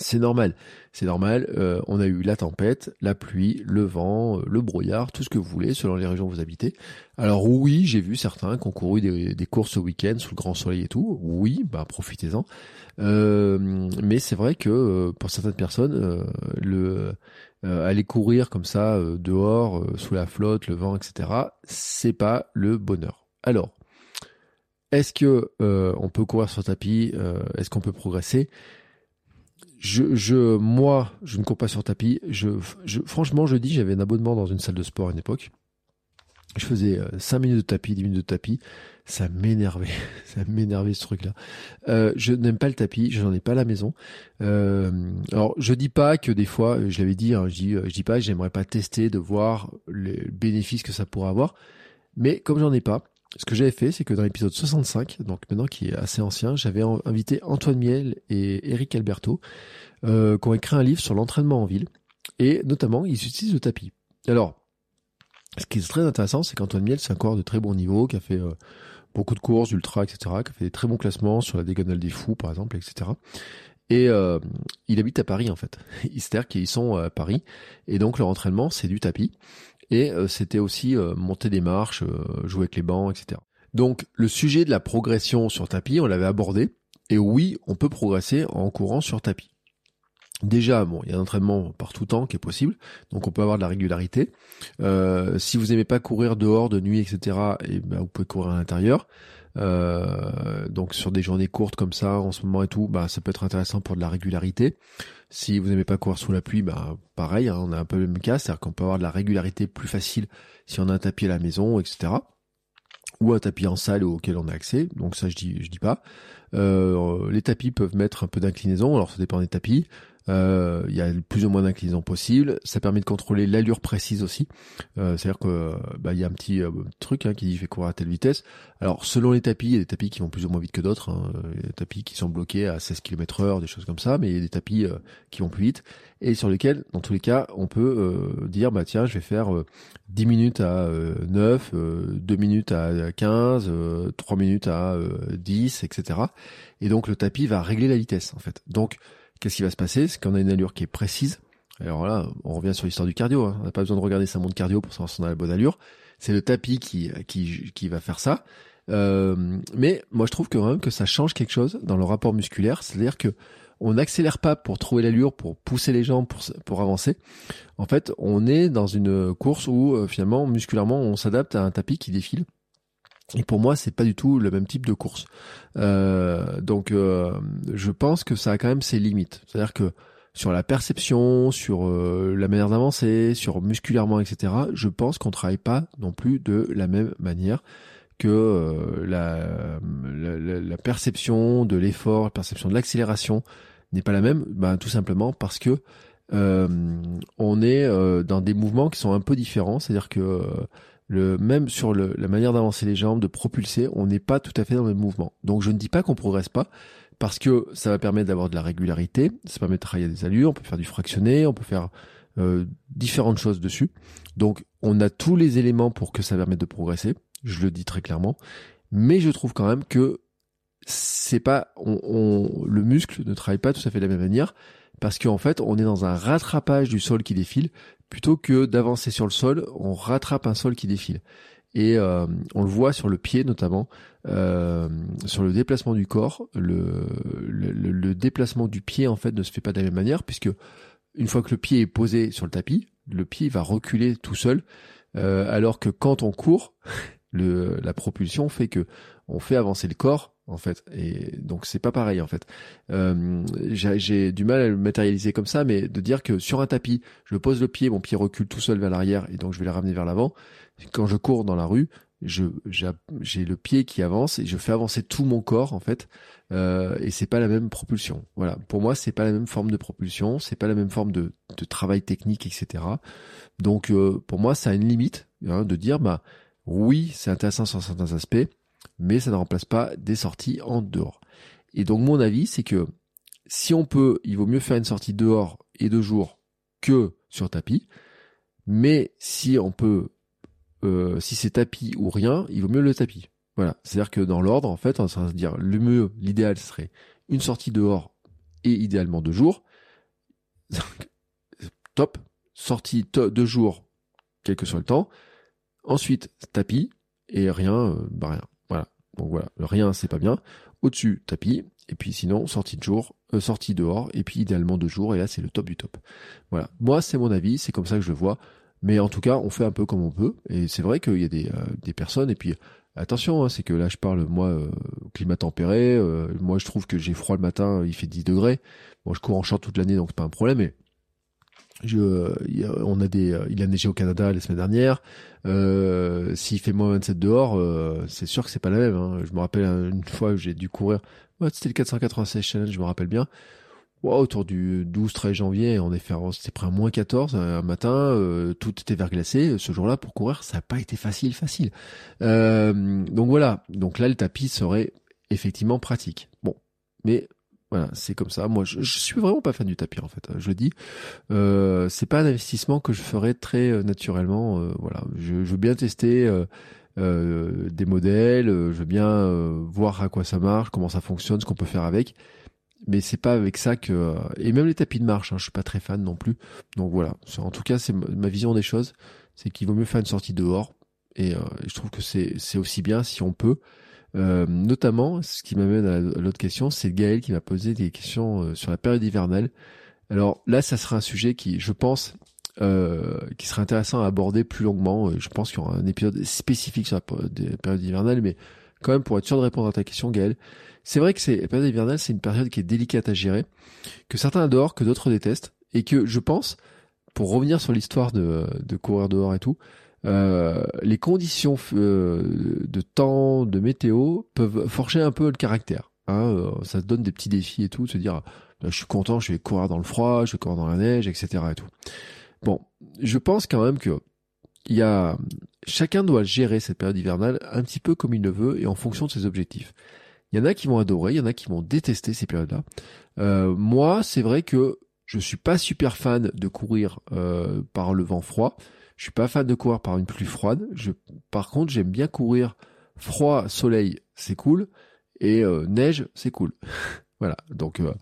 c'est normal, c'est normal. Euh, on a eu la tempête, la pluie, le vent, euh, le brouillard, tout ce que vous voulez selon les régions où vous habitez. Alors oui, j'ai vu certains qui ont couru des, courses au week-end sous le grand soleil et tout. Oui, bah profitez-en. Euh, mais c'est vrai que pour certaines personnes, le aller courir comme ça dehors, sous la flotte, le vent, etc., c'est pas le bonheur. Alors, est-ce que on peut courir sur tapis Est-ce qu'on peut progresser? Je, je, moi, je ne cours pas sur tapis. Je, franchement, je dis, j'avais un abonnement dans une salle de sport à une époque. Je faisais 5 euh, minutes de tapis, 10 minutes de tapis. Ça m'énervait. <laughs> Ça m'énervait ce truc-là. Euh, je n'aime pas le tapis. Je n'en ai pas la maison. Euh, alors, je dis pas que des fois, je l'avais dit, hein, je dis, je dis pas, j'aimerais pas tester de voir les bénéfices que ça pourrait avoir. Mais comme j'en ai pas, ce que j'avais fait, c'est que dans l'épisode 65, donc maintenant qui est assez ancien, j'avais invité Antoine Miel et Eric Alberto, euh, qui ont écrit un livre sur l'entraînement en ville, et notamment ils utilisent le tapis. Alors, ce qui est très intéressant, c'est qu'Antoine Miel, c'est un coureur de très bon niveau, qui a fait euh, beaucoup de courses, ultra, etc., qui a fait des très bons classements sur la Diagonale des Fous, par exemple, etc. Et euh, il habite à Paris, en fait. <laughs> C'est-à-dire qu'ils sont à Paris, et donc leur entraînement, c'est du tapis. Et euh, c'était aussi monter des marches, jouer avec les bancs, etc. Donc le sujet de la progression sur tapis, on l'avait abordé. Et oui, on peut progresser en courant sur tapis. Déjà, bon, il y a un entraînement par tout temps qui est possible, donc on peut avoir de la régularité. Euh, si vous aimez pas courir dehors de nuit, etc., et ben vous pouvez courir à l'intérieur. Euh, donc sur des journées courtes comme ça, en ce moment et tout, bah ça peut être intéressant pour de la régularité. Si vous n'aimez pas courir sous la pluie, bah pareil, hein, on a un peu le même cas, c'est-à-dire qu'on peut avoir de la régularité plus facile si on a un tapis à la maison, etc. Ou un tapis en salle auquel on a accès. Donc ça je dis je dis pas. Euh, les tapis peuvent mettre un peu d'inclinaison, alors ça dépend des tapis. Euh, il y a plus ou moins d'inclinaison possible. Ça permet de contrôler l'allure précise aussi. Euh, C'est-à-dire que bah, y a un petit euh, truc hein, qui dit je vais courir à telle vitesse. Alors selon les tapis, il y a des tapis qui vont plus ou moins vite que d'autres. Hein. Il y a des tapis qui sont bloqués à 16 km heure, des choses comme ça, mais il y a des tapis euh, qui vont plus vite et sur lesquels, dans tous les cas, on peut dire bah tiens, je vais faire 10 minutes à 9, 2 minutes à 15, 3 minutes à 10, etc. Et donc le tapis va régler la vitesse en fait. Donc qu'est-ce qui va se passer? C'est qu'on a une allure qui est précise. Alors là, on revient sur l'histoire du cardio. Hein. On n'a pas besoin de regarder sa montre cardio pour savoir si on a la bonne allure. C'est le tapis qui, qui, qui va faire ça. Euh, mais moi, je trouve que quand même que ça change quelque chose dans le rapport musculaire. C'est-à-dire que on n'accélère pas pour trouver l'allure, pour pousser les jambes, pour, pour avancer. En fait, on est dans une course où euh, finalement, musculairement, on s'adapte à un tapis qui défile. Et pour moi, c'est pas du tout le même type de course. Euh, donc, euh, je pense que ça a quand même ses limites. C'est-à-dire que sur la perception, sur euh, la manière d'avancer, sur musculairement, etc. Je pense qu'on travaille pas non plus de la même manière que la, la, la, perception de l'effort, la perception de l'accélération n'est pas la même. Ben, tout simplement parce que on est dans des mouvements qui sont un peu différents. C'est-à-dire que le, même sur la manière d'avancer les jambes, de propulser, on n'est pas tout à fait dans le même mouvement. Donc je ne dis pas qu'on progresse pas, parce que ça va permettre d'avoir de la régularité, ça permet de travailler des allures, on peut faire du fractionné, on peut faire euh, différentes choses dessus. Donc on a tous les éléments pour que ça permette de progresser, je le dis très clairement, mais je trouve quand même que c'est pas on, on, le muscle ne travaille pas tout à fait de la même manière parce qu'en fait on est dans un rattrapage du sol qui défile plutôt que d'avancer sur le sol, on rattrape un sol qui défile. Et euh, on le voit sur le pied notamment, euh, sur le déplacement du corps, le, déplacement du pied en fait ne se fait pas de la même manière puisque une fois que le pied est posé sur le tapis, le pied va reculer tout seul, euh, alors que quand on court, <laughs> la propulsion fait que on fait avancer le corps en fait. Et donc c'est pas pareil en fait. Euh, j'ai du mal à le matérialiser comme ça, mais de dire que sur un tapis, je pose le pied, mon pied recule tout seul vers l'arrière et donc je vais le ramener vers l'avant. Quand je cours dans la rue, je j'ai le pied qui avance et je fais avancer tout mon corps en fait. Euh, et c'est pas la même propulsion. Voilà. Pour moi, c'est pas la même forme de propulsion, c'est pas la même forme de, de travail technique, etc. Donc euh, pour moi, ça a une limite hein, de dire bah oui, c'est intéressant sur certains aspects mais ça ne remplace pas des sorties en dehors. Et donc mon avis, c'est que si on peut, il vaut mieux faire une sortie dehors et de jour que sur tapis. Mais si on peut, euh, si c'est tapis ou rien, il vaut mieux le tapis. Voilà. C'est-à-dire que dans l'ordre, en fait, on va se dire le mieux, l'idéal serait une sortie dehors et idéalement de jour. <laughs> Top. Sortie de jour, quel que soit le temps. Ensuite, tapis et rien, euh, bah rien. Donc voilà, rien c'est pas bien. Au-dessus, tapis, et puis sinon, sortie de jour, euh, sortie dehors, et puis idéalement deux jours, et là c'est le top du top. Voilà, moi c'est mon avis, c'est comme ça que je le vois. Mais en tout cas, on fait un peu comme on peut, et c'est vrai qu'il y a des, euh, personnes, et puis attention, hein, c'est que là je parle moi euh, climat tempéré, moi je trouve que j'ai froid le matin, il fait 10 degrés. Bon, je cours en short toute l'année, donc c'est pas un problème, mais il a neigé au Canada la semaine dernière. Euh, S'il fait moins 27 dehors, euh, c'est sûr que c'est pas la même. Hein. Je me rappelle une fois que j'ai dû courir. Ouais, C'était le 496 challenge, je me rappelle bien. autour du 12-13 janvier, est fait, c'était près à moins 14 un matin, euh, tout était verglacé. Ce jour-là, pour courir, ça n'a pas été facile, facile. Euh, donc voilà. Donc là, le tapis serait effectivement pratique. Bon, mais voilà, c'est comme ça. Moi, je, je, suis vraiment pas fan du tapis en fait. Je le dis, euh, c'est pas un investissement que je ferais très euh, naturellement. Euh, voilà, je, je, veux bien tester euh, des modèles, je veux bien voir à quoi ça marche, comment ça fonctionne, ce qu'on peut faire avec. Mais c'est pas avec ça que et même les tapis de marche, hein, je suis pas très fan non plus. Donc voilà, en tout cas, c'est ma vision des choses, c'est qu'il vaut mieux faire une sortie dehors. Et, et je trouve que c'est c'est aussi bien si on peut. Euh, notamment, ce qui m'amène à l'autre question, c'est Gaël qui m'a posé des questions euh, sur la période hivernale. Alors là, ça sera un sujet qui, je pense, euh, qui serait intéressant à aborder plus longuement. Je pense qu'il y aura un épisode spécifique sur la période hivernale, mais quand même pour être sûr de répondre à ta question, Gaël, c'est vrai que c'est la période hivernale, c'est une période qui est délicate à gérer, que certains adorent, que d'autres détestent, et que je pense, pour revenir sur l'histoire de, de courir dehors et tout, euh, les conditions euh, de temps, de météo peuvent forger un peu le caractère. Hein, euh, ça donne des petits défis et tout, se dire bah, je suis content, je vais courir dans le froid, je vais courir dans la neige, etc. Et tout. Bon, je pense quand même que il y a chacun doit gérer cette période hivernale un petit peu comme il le veut et en fonction de ses objectifs. Il y en a qui vont adorer, il y en a qui vont détester ces périodes-là. Euh, moi, c'est vrai que je suis pas super fan de courir euh, par le vent froid. Je suis pas fan de courir par une pluie froide. Par contre, j'aime bien courir froid, soleil, c'est cool, et euh, neige, c'est cool. <laughs> voilà. Donc, euh,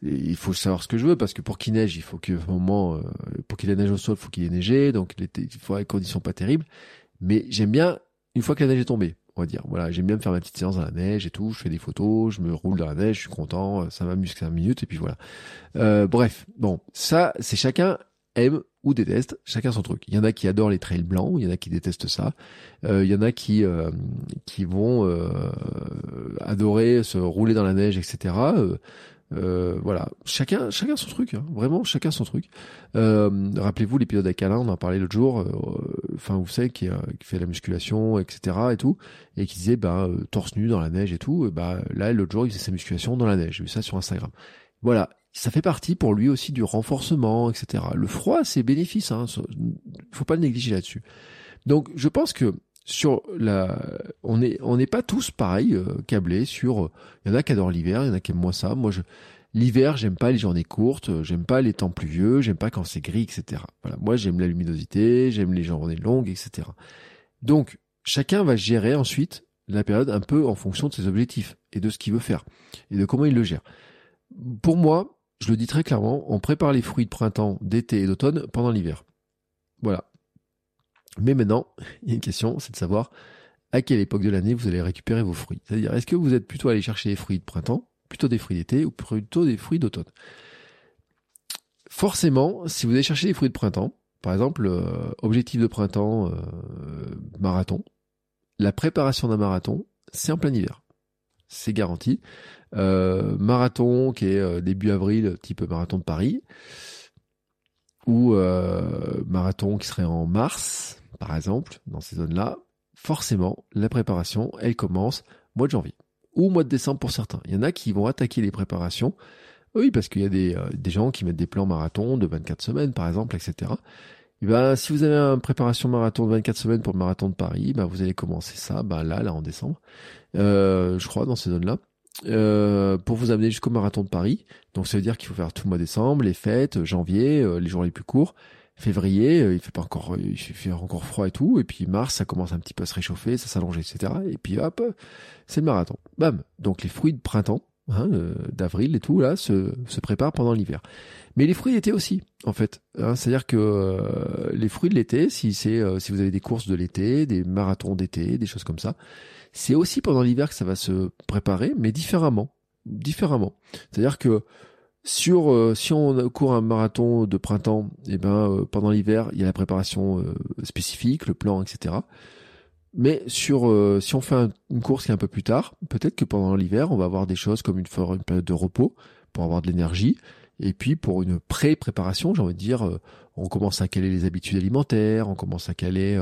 il faut savoir ce que je veux parce que pour qu'il neige, il faut que moment, euh, pour qu'il ait neige au sol, il faut qu'il ait neigé. Donc, il faut des conditions pas terribles. Mais j'aime bien une fois que la neige est tombée. On va dire, voilà, j'aime bien me faire ma petite séance dans la neige et tout. Je fais des photos, je me roule dans la neige, je suis content, ça m'amuse 15 minutes et puis voilà. bref, bon, ça, c'est chacun aime ou déteste, chacun son truc. Il y en a qui adorent les trails blancs, il y en a qui détestent ça, euh, il y en a qui euh, qui vont euh, adorer se rouler dans la neige, etc. voilà, chacun chacun son truc, hein. vraiment chacun son truc. Rappelez-vous l'épisode avec Alain, on en parlait l'autre jour. Enfin, vous savez qui, fait la musculation, etc. et tout, et qui disait bah torse nu dans la neige et tout. Et bah là l'autre jour il faisait sa musculation dans la neige. J'ai vu ça sur Instagram. Voilà, ça fait partie pour lui aussi du renforcement, etc. Le froid, c'est bénéfice, hein, faut pas le négliger là-dessus. Donc, je pense que sur la, on est, on n'est pas tous pareils euh, câblés sur. Il y en a qui adorent l'hiver, il y en a qui aiment moins ça. Moi, je, l'hiver, j'aime pas les journées courtes, euh, j'aime pas les temps pluvieux, j'aime pas quand c'est gris, etc. Voilà, moi, j'aime la luminosité, j'aime les journées longues, etc. Donc, chacun va gérer ensuite la période un peu en fonction de ses objectifs et de ce qu'il veut faire et de comment il le gère. Pour moi, je le dis très clairement, on prépare les fruits de printemps, d'été et d'automne pendant l'hiver. Voilà. Mais maintenant, il y a une question, c'est de savoir à quelle époque de l'année vous allez récupérer vos fruits. C'est-à-dire, est-ce que vous êtes plutôt allé chercher des fruits de printemps, plutôt des fruits d'été ou plutôt des fruits d'automne? Forcément, si vous allez chercher des fruits de printemps, par exemple, euh, objectif de printemps, euh, marathon, la préparation d'un marathon, c'est en plein hiver. C'est garanti. Euh, marathon qui est euh, début avril, type marathon de Paris, ou euh, marathon qui serait en mars, par exemple, dans ces zones-là, forcément, la préparation, elle commence mois de janvier ou mois de décembre pour certains. Il y en a qui vont attaquer les préparations. Oui, parce qu'il y a des, des gens qui mettent des plans marathon de 24 semaines, par exemple, etc. Et ben, si vous avez une préparation marathon de 24 semaines pour le marathon de Paris, ben, vous allez commencer ça, ben, là, là, en décembre, euh, je crois, dans ces zones-là. Euh, pour vous amener jusqu'au marathon de Paris. Donc ça veut dire qu'il faut faire tout le mois décembre, les fêtes, janvier, euh, les jours les plus courts. Février, il fait pas encore, il fait encore froid et tout. Et puis mars, ça commence un petit peu à se réchauffer, ça s'allonge, etc. Et puis hop, c'est le marathon. Bam. Donc les fruits de printemps, hein, d'avril et tout là, se, se préparent pendant l'hiver. Mais les fruits d'été aussi, en fait. Hein, C'est-à-dire que les fruits de l'été, si c'est, si vous avez des courses de l'été, des marathons d'été, des choses comme ça, c'est aussi pendant l'hiver que ça va se préparer, mais différemment. Différemment. C'est-à-dire que sur euh, si on court un marathon de printemps, et eh ben euh, pendant l'hiver, il y a la préparation euh, spécifique, le plan, etc. Mais sur si on fait une course qui est un peu plus tard, peut-être que pendant l'hiver, on va avoir des choses comme une, une période de repos pour avoir de l'énergie. Et puis pour une pré-préparation, j'ai envie de dire, on commence à caler les habitudes alimentaires, on commence à caler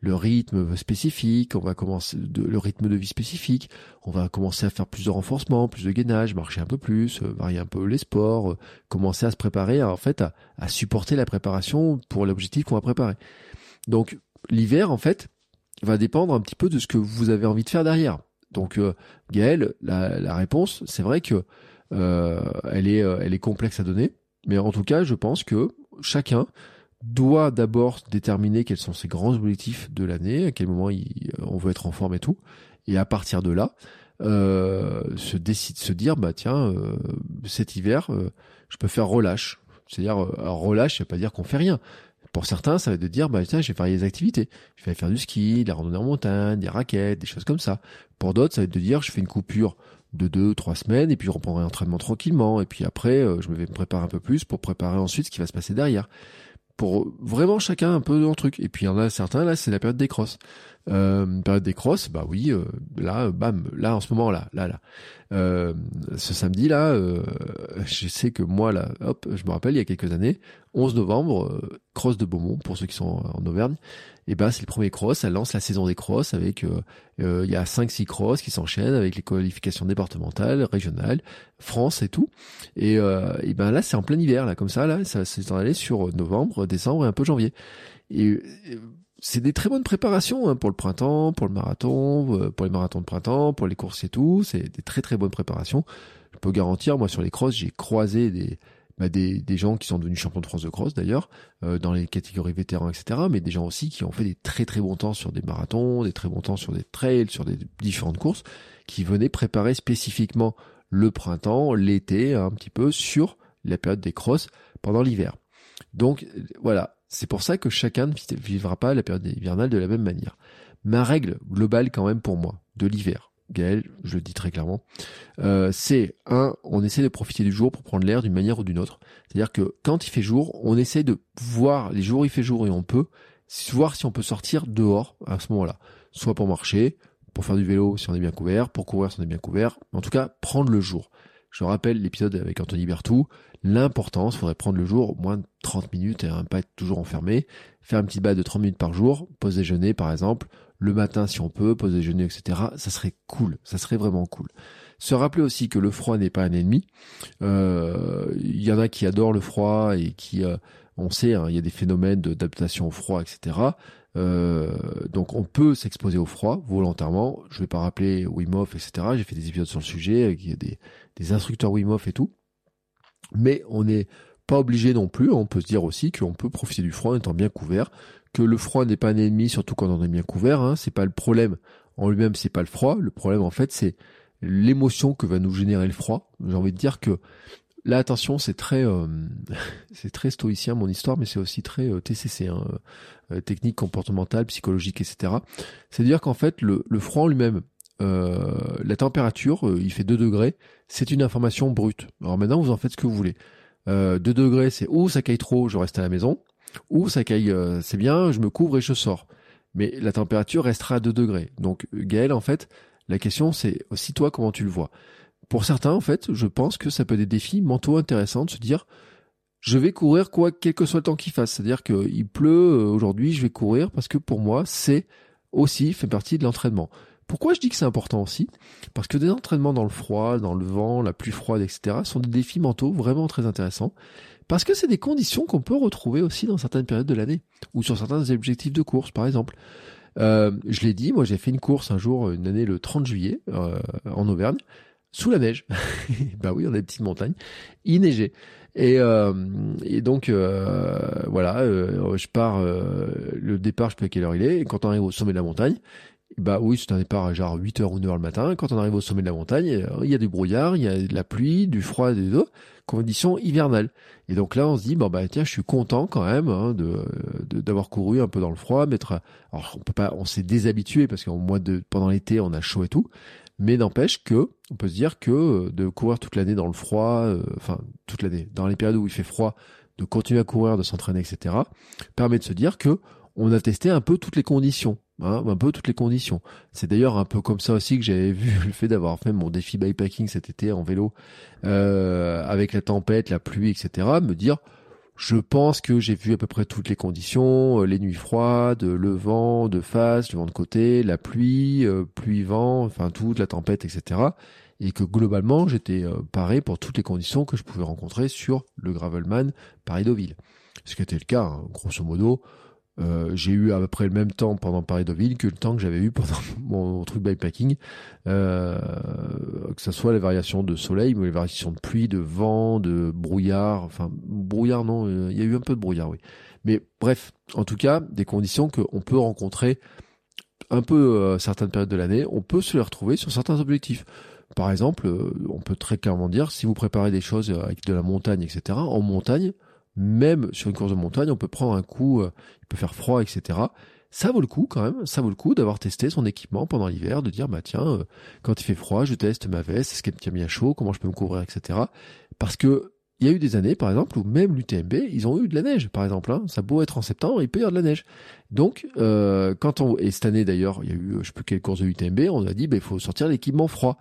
le rythme spécifique, on va commencer le rythme de vie spécifique, on va commencer à faire plus de renforcement, plus de gainage, marcher un peu plus, euh, varier un peu les sports, euh, commencer à se préparer en fait à, à supporter la préparation pour l'objectif qu'on va préparer. Donc l'hiver en fait va dépendre un petit peu de ce que vous avez envie de faire derrière. Donc euh, Gaël, la, la réponse, c'est vrai que euh, elle est elle est complexe à donner, mais en tout cas, je pense que chacun doit d'abord déterminer quels sont ses grands objectifs de l'année, à quel moment il, on veut être en forme et tout, et à partir de là, euh, se décide, se dire bah tiens, euh, cet hiver, euh, je peux faire relâche. C'est-à-dire euh, relâche, ça veut pas dire qu'on fait rien. Pour certains, ça va être de dire bah tiens, je vais activités. Je vais faire du ski, de la randonnée en montagne, des raquettes, des choses comme ça. Pour d'autres, ça va être de dire je fais une coupure de deux, trois semaines, et puis je reprendrai l'entraînement tranquillement, et puis après, je vais me préparer un peu plus pour préparer ensuite ce qui va se passer derrière pour vraiment chacun un peu dans le truc. Et puis il y en a certains, là, c'est la période des crosses. Euh, période des crosses, bah oui, euh, là, bam, là, en ce moment, là, là, là. Euh, ce samedi, là, euh, je sais que moi, là, hop, je me rappelle, il y a quelques années, 11 novembre, cross de Beaumont, pour ceux qui sont en Auvergne, et ben c'est le premier cross, elle lance la saison des crosses avec, il y a 5-6 crosses qui s'enchaînent avec les qualifications départementales, régionales, France et tout. Et, et ben là, c'est en plein hiver, là, comme ça, là, ça s'est allé sur novembre, décembre et un peu janvier. C'est des très bonnes préparations hein, pour le printemps, pour le marathon, euh, pour les marathons de printemps, pour les courses et tout. C'est des très très bonnes préparations. Je peux garantir, moi sur les crosses, j'ai croisé des, bah, des, des gens qui sont devenus champions de France de cross d'ailleurs, euh, dans les catégories vétérans, etc. Mais des gens aussi qui ont fait des très très bons temps sur des marathons, des très bons temps sur des trails, sur des différentes courses, qui venaient préparer spécifiquement le printemps, l'été, un petit peu sur la période des crosses pendant l'hiver. Donc voilà, c'est pour ça que chacun ne vivra pas la période hivernale de la même manière. Ma règle globale quand même pour moi, de l'hiver, Gaël, je le dis très clairement, euh, c'est un, on essaie de profiter du jour pour prendre l'air d'une manière ou d'une autre. C'est-à-dire que quand il fait jour, on essaie de voir les jours où il fait jour et on peut, voir si on peut sortir dehors à ce moment-là. Soit pour marcher, pour faire du vélo si on est bien couvert, pour courir si on est bien couvert. En tout cas, prendre le jour. Je rappelle l'épisode avec Anthony Bertou, l'importance, faudrait prendre le jour moins 30 minutes et pas être toujours enfermé, faire un petit bas de 30 minutes par jour, pause déjeuner par exemple, le matin si on peut, pause déjeuner, etc. Ça serait cool, ça serait vraiment cool. Se rappeler aussi que le froid n'est pas un ennemi. Euh, il y en a qui adorent le froid et qui, euh, on sait, hein, il y a des phénomènes d'adaptation au froid, etc. Euh, donc on peut s'exposer au froid volontairement. Je vais pas rappeler Wim Hof, etc. J'ai fait des épisodes sur le sujet avec des, des instructeurs Wim Hof et tout. Mais on n'est pas obligé non plus. On peut se dire aussi qu'on peut profiter du froid en étant bien couvert, que le froid n'est pas un ennemi, surtout quand on est bien couvert. Hein. C'est pas le problème en lui-même, c'est pas le froid. Le problème en fait, c'est l'émotion que va nous générer le froid. J'ai envie de dire que là, attention, c'est très, euh, <laughs> c'est très stoïcien mon histoire, mais c'est aussi très euh, TCC, hein, euh, technique comportementale, psychologique, etc. C'est-à-dire qu'en fait, le, le froid en lui-même, la température, il fait 2 degrés, c'est une information brute. Alors maintenant, vous en faites ce que vous voulez. Euh, 2 degrés, c'est ou ça caille trop, je reste à la maison, ou ça caille, euh, c'est bien, je me couvre et je sors. Mais la température restera à 2 degrés. Donc Gaël, en fait, la question c'est aussi toi comment tu le vois. Pour certains, en fait, je pense que ça peut être des défis mentaux intéressants de se dire je vais courir quoi quel que soit le temps qu'il fasse. C'est-à-dire qu'il pleut euh, aujourd'hui, je vais courir parce que pour moi, c'est aussi fait partie de l'entraînement. Pourquoi je dis que c'est important aussi? Parce que des entraînements dans le froid, dans le vent, la pluie froide, etc. sont des défis mentaux vraiment très intéressants. Parce que c'est des conditions qu'on peut retrouver aussi dans certaines périodes de l'année. Ou sur certains objectifs de course, par exemple. Euh, je l'ai dit, moi j'ai fait une course un jour, une année le 30 juillet, euh, en Auvergne, sous la neige. <laughs> bah oui, on a des petites montagnes. Il neigeait. Et, euh, et donc euh, voilà, euh, je pars. le départ, je sais pas quelle heure il est. Quand on arrive au sommet de la montagne, bah oui, c'est un départ à genre 8h ou 9h le matin. Quand on arrive au sommet de la montagne, il y a du brouillard, il y a de la pluie, du froid, des eaux, conditions hivernales. Et donc là, on se dit, bon bah tiens, je suis content quand même hein, de d'avoir couru un peu dans le froid, mettre. Alors on peut pas, on s'est déshabitué parce qu'en mois de pendant l'été, on a chaud et tout. Mais n'empêche que on peut se dire que euh, de courir toute l'année dans le froid, euh, enfin toute l'année, dans les périodes où il fait froid, de continuer à courir, de s'entraîner, etc., permet de se dire que on a testé un peu toutes les conditions. Hein, un peu toutes les conditions. C'est d'ailleurs un peu comme ça aussi que j'avais <laughs> vu le fait d'avoir fait mon défi bikepacking cet été en vélo, euh, avec la tempête, la pluie, etc. Me dire, Je pense que j'ai vu à peu près toutes les conditions, euh, les nuits froides, le vent de face, le vent de côté, la pluie, euh, pluie-vent, enfin toute la tempête, etc. Et que globalement, j'étais euh, paré pour toutes les conditions que je pouvais rencontrer sur le Gravelman Paris-Deauville. Ce qui était le cas, hein, grosso modo. Euh, j'ai eu à peu près le même temps pendant Paris-Deauville que le temps que j'avais eu pendant <laughs> mon truc bikepacking, euh, que ce soit les variations de soleil, mais les variations de pluie, de vent, de brouillard, enfin brouillard non, euh, il y a eu un peu de brouillard, oui. Mais bref, en tout cas, des conditions qu'on peut rencontrer un peu certaines périodes de l'année, on peut se les retrouver sur certains objectifs. Par exemple, on peut très clairement dire, si vous préparez des choses avec de la montagne, etc., en montagne, même sur une course de montagne, on peut prendre un coup, euh, il peut faire froid, etc. Ça vaut le coup quand même, ça vaut le coup d'avoir testé son équipement pendant l'hiver, de dire bah tiens, euh, quand il fait froid, je teste ma veste, est-ce qu'elle me tient bien chaud, comment je peux me couvrir, etc. Parce que il y a eu des années, par exemple, où même l'UTMB, ils ont eu de la neige, par exemple. Hein. Ça beau être en septembre, il peut y avoir de la neige. Donc, euh, quand on et cette année d'ailleurs, il y a eu, je sais plus quelle course de l'UTMB, on a dit, bah, il faut sortir l'équipement froid.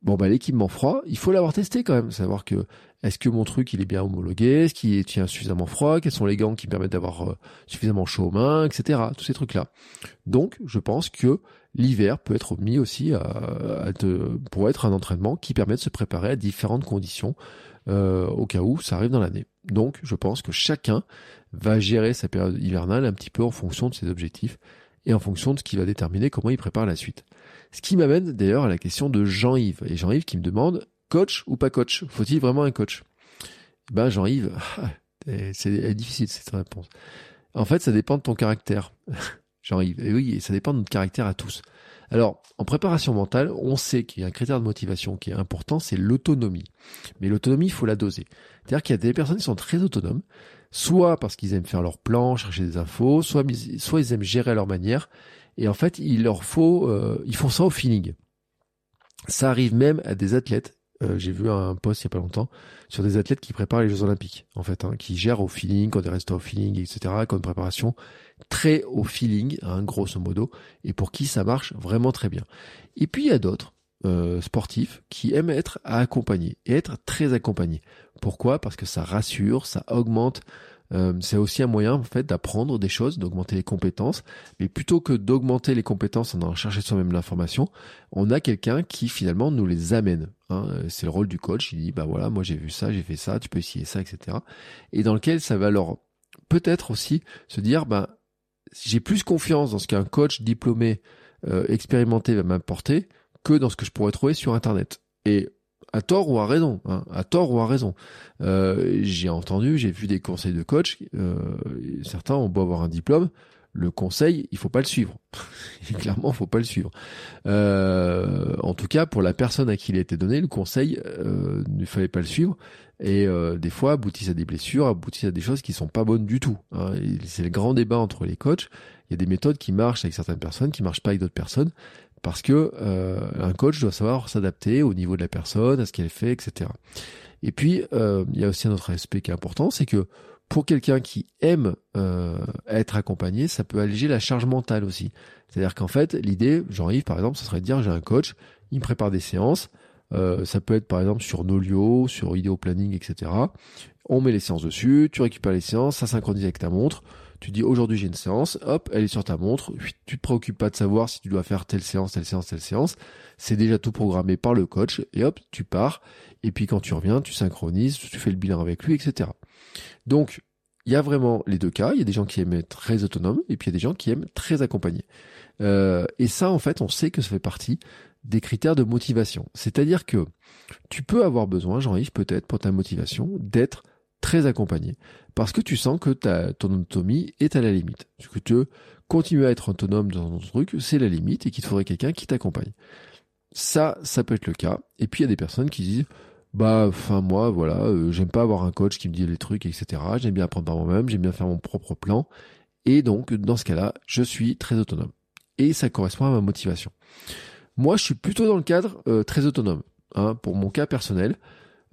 Bon bah l'équipement froid, il faut l'avoir testé quand même, savoir que est-ce que mon truc il est bien homologué, est-ce qu'il tient suffisamment froid, quels sont les gants qui permettent d'avoir euh, suffisamment chaud aux mains, etc. Tous ces trucs là. Donc je pense que l'hiver peut être mis aussi à, pour être un entraînement qui permet de se préparer à différentes conditions euh, au cas où ça arrive dans l'année. Donc je pense que chacun va gérer sa période hivernale un petit peu en fonction de ses objectifs et en fonction de ce qui va déterminer comment il prépare la suite. Ce qui m'amène d'ailleurs à la question de Jean-Yves. Et Jean-Yves qui me demande, coach ou pas coach? Faut-il vraiment un coach? Ben Jean-Yves, <laughs> c'est difficile cette réponse. En fait, ça dépend de ton caractère, <laughs> Jean-Yves. Et oui, ça dépend de notre caractère à tous. Alors, en préparation mentale, on sait qu'il y a un critère de motivation qui est important, c'est l'autonomie. Mais l'autonomie, il faut la doser. C'est-à-dire qu'il y a des personnes qui sont très autonomes, soit parce qu'ils aiment faire leur plan, chercher des infos, soit, soit ils aiment gérer à leur manière, et en fait, il leur faut, euh, ils font ça au feeling. Ça arrive même à des athlètes. Euh, j'ai vu un post il y a pas longtemps sur des athlètes qui préparent les Jeux Olympiques, en fait, hein, qui gèrent au feeling, quand des restent au feeling, etc., comme préparation très au feeling, hein, grosso modo, et pour qui ça marche vraiment très bien. Et puis il y a d'autres euh, sportifs qui aiment être accompagnés et être très accompagnés. Pourquoi? Parce que ça rassure, ça augmente euh, c'est aussi un moyen en fait d'apprendre des choses, d'augmenter les compétences. Mais plutôt que d'augmenter les compétences en allant chercher soi-même l'information, on a quelqu'un qui finalement nous les amène. Hein. C'est le rôle du coach. Il dit bah voilà, moi j'ai vu ça, j'ai fait ça, tu peux essayer ça, etc. Et dans lequel ça va leur peut-être aussi se dire bah j'ai plus confiance dans ce qu'un coach diplômé euh, expérimenté va m'apporter que dans ce que je pourrais trouver sur internet. Et à tort ou à raison, hein, à tort ou à raison. Euh, j'ai entendu, j'ai vu des conseils de coach. Euh, certains ont beau avoir un diplôme, le conseil, il faut pas le suivre. <laughs> Clairement, faut pas le suivre. Euh, en tout cas, pour la personne à qui il a été donné, le conseil euh, ne fallait pas le suivre. Et des fois, aboutissent à des blessures, aboutissent à des choses qui sont pas bonnes du tout. Hein. C'est le grand débat entre les coachs. Il y a des méthodes qui marchent avec certaines personnes, qui marchent pas avec d'autres personnes parce que euh, un coach doit savoir s'adapter au niveau de la personne, à ce qu'elle fait, etc. Et puis euh, il y a aussi un autre aspect qui est important, c'est que pour quelqu'un qui aime euh, être accompagné, ça peut alléger la charge mentale aussi. C'est-à-dire qu'en fait, l'idée, Jean-Yves par exemple, ce serait de dire j'ai un coach, il me prépare des séances, ça peut être par exemple sur Nolio, sur Ideo Planning, etc. On met les séances dessus, tu récupères les séances, ça synchronise avec ta montre. Tu dis aujourd'hui j'ai une séance, hop, elle est sur ta montre. Tu te préoccupes pas de savoir si tu dois faire telle séance, telle séance, telle séance. C'est déjà tout programmé par le coach et hop, tu pars. Et puis quand tu reviens, tu synchronises, tu fais le bilan avec lui, etc. Donc il y a vraiment les deux cas. Il y a des gens qui aiment être très autonomes et puis il y a des gens qui aiment très accompagnés. Euh, et ça, en fait, on sait que ça fait partie des critères de motivation. C'est-à-dire que tu peux avoir besoin, Jean-Yves, peut-être pour ta motivation, d'être très accompagné. Parce que tu sens que ta, ton autonomie est à la limite. Que tu continuer à être autonome dans ton truc, c'est la limite et qu'il te faudrait quelqu'un qui t'accompagne. Ça, ça peut être le cas. Et puis il y a des personnes qui disent, bah, enfin moi, voilà, euh, j'aime pas avoir un coach qui me dit les trucs, etc. J'aime bien apprendre par moi-même, j'aime bien faire mon propre plan. Et donc, dans ce cas-là, je suis très autonome. Et ça correspond à ma motivation. Moi, je suis plutôt dans le cadre euh, très autonome. Hein, pour mon cas personnel,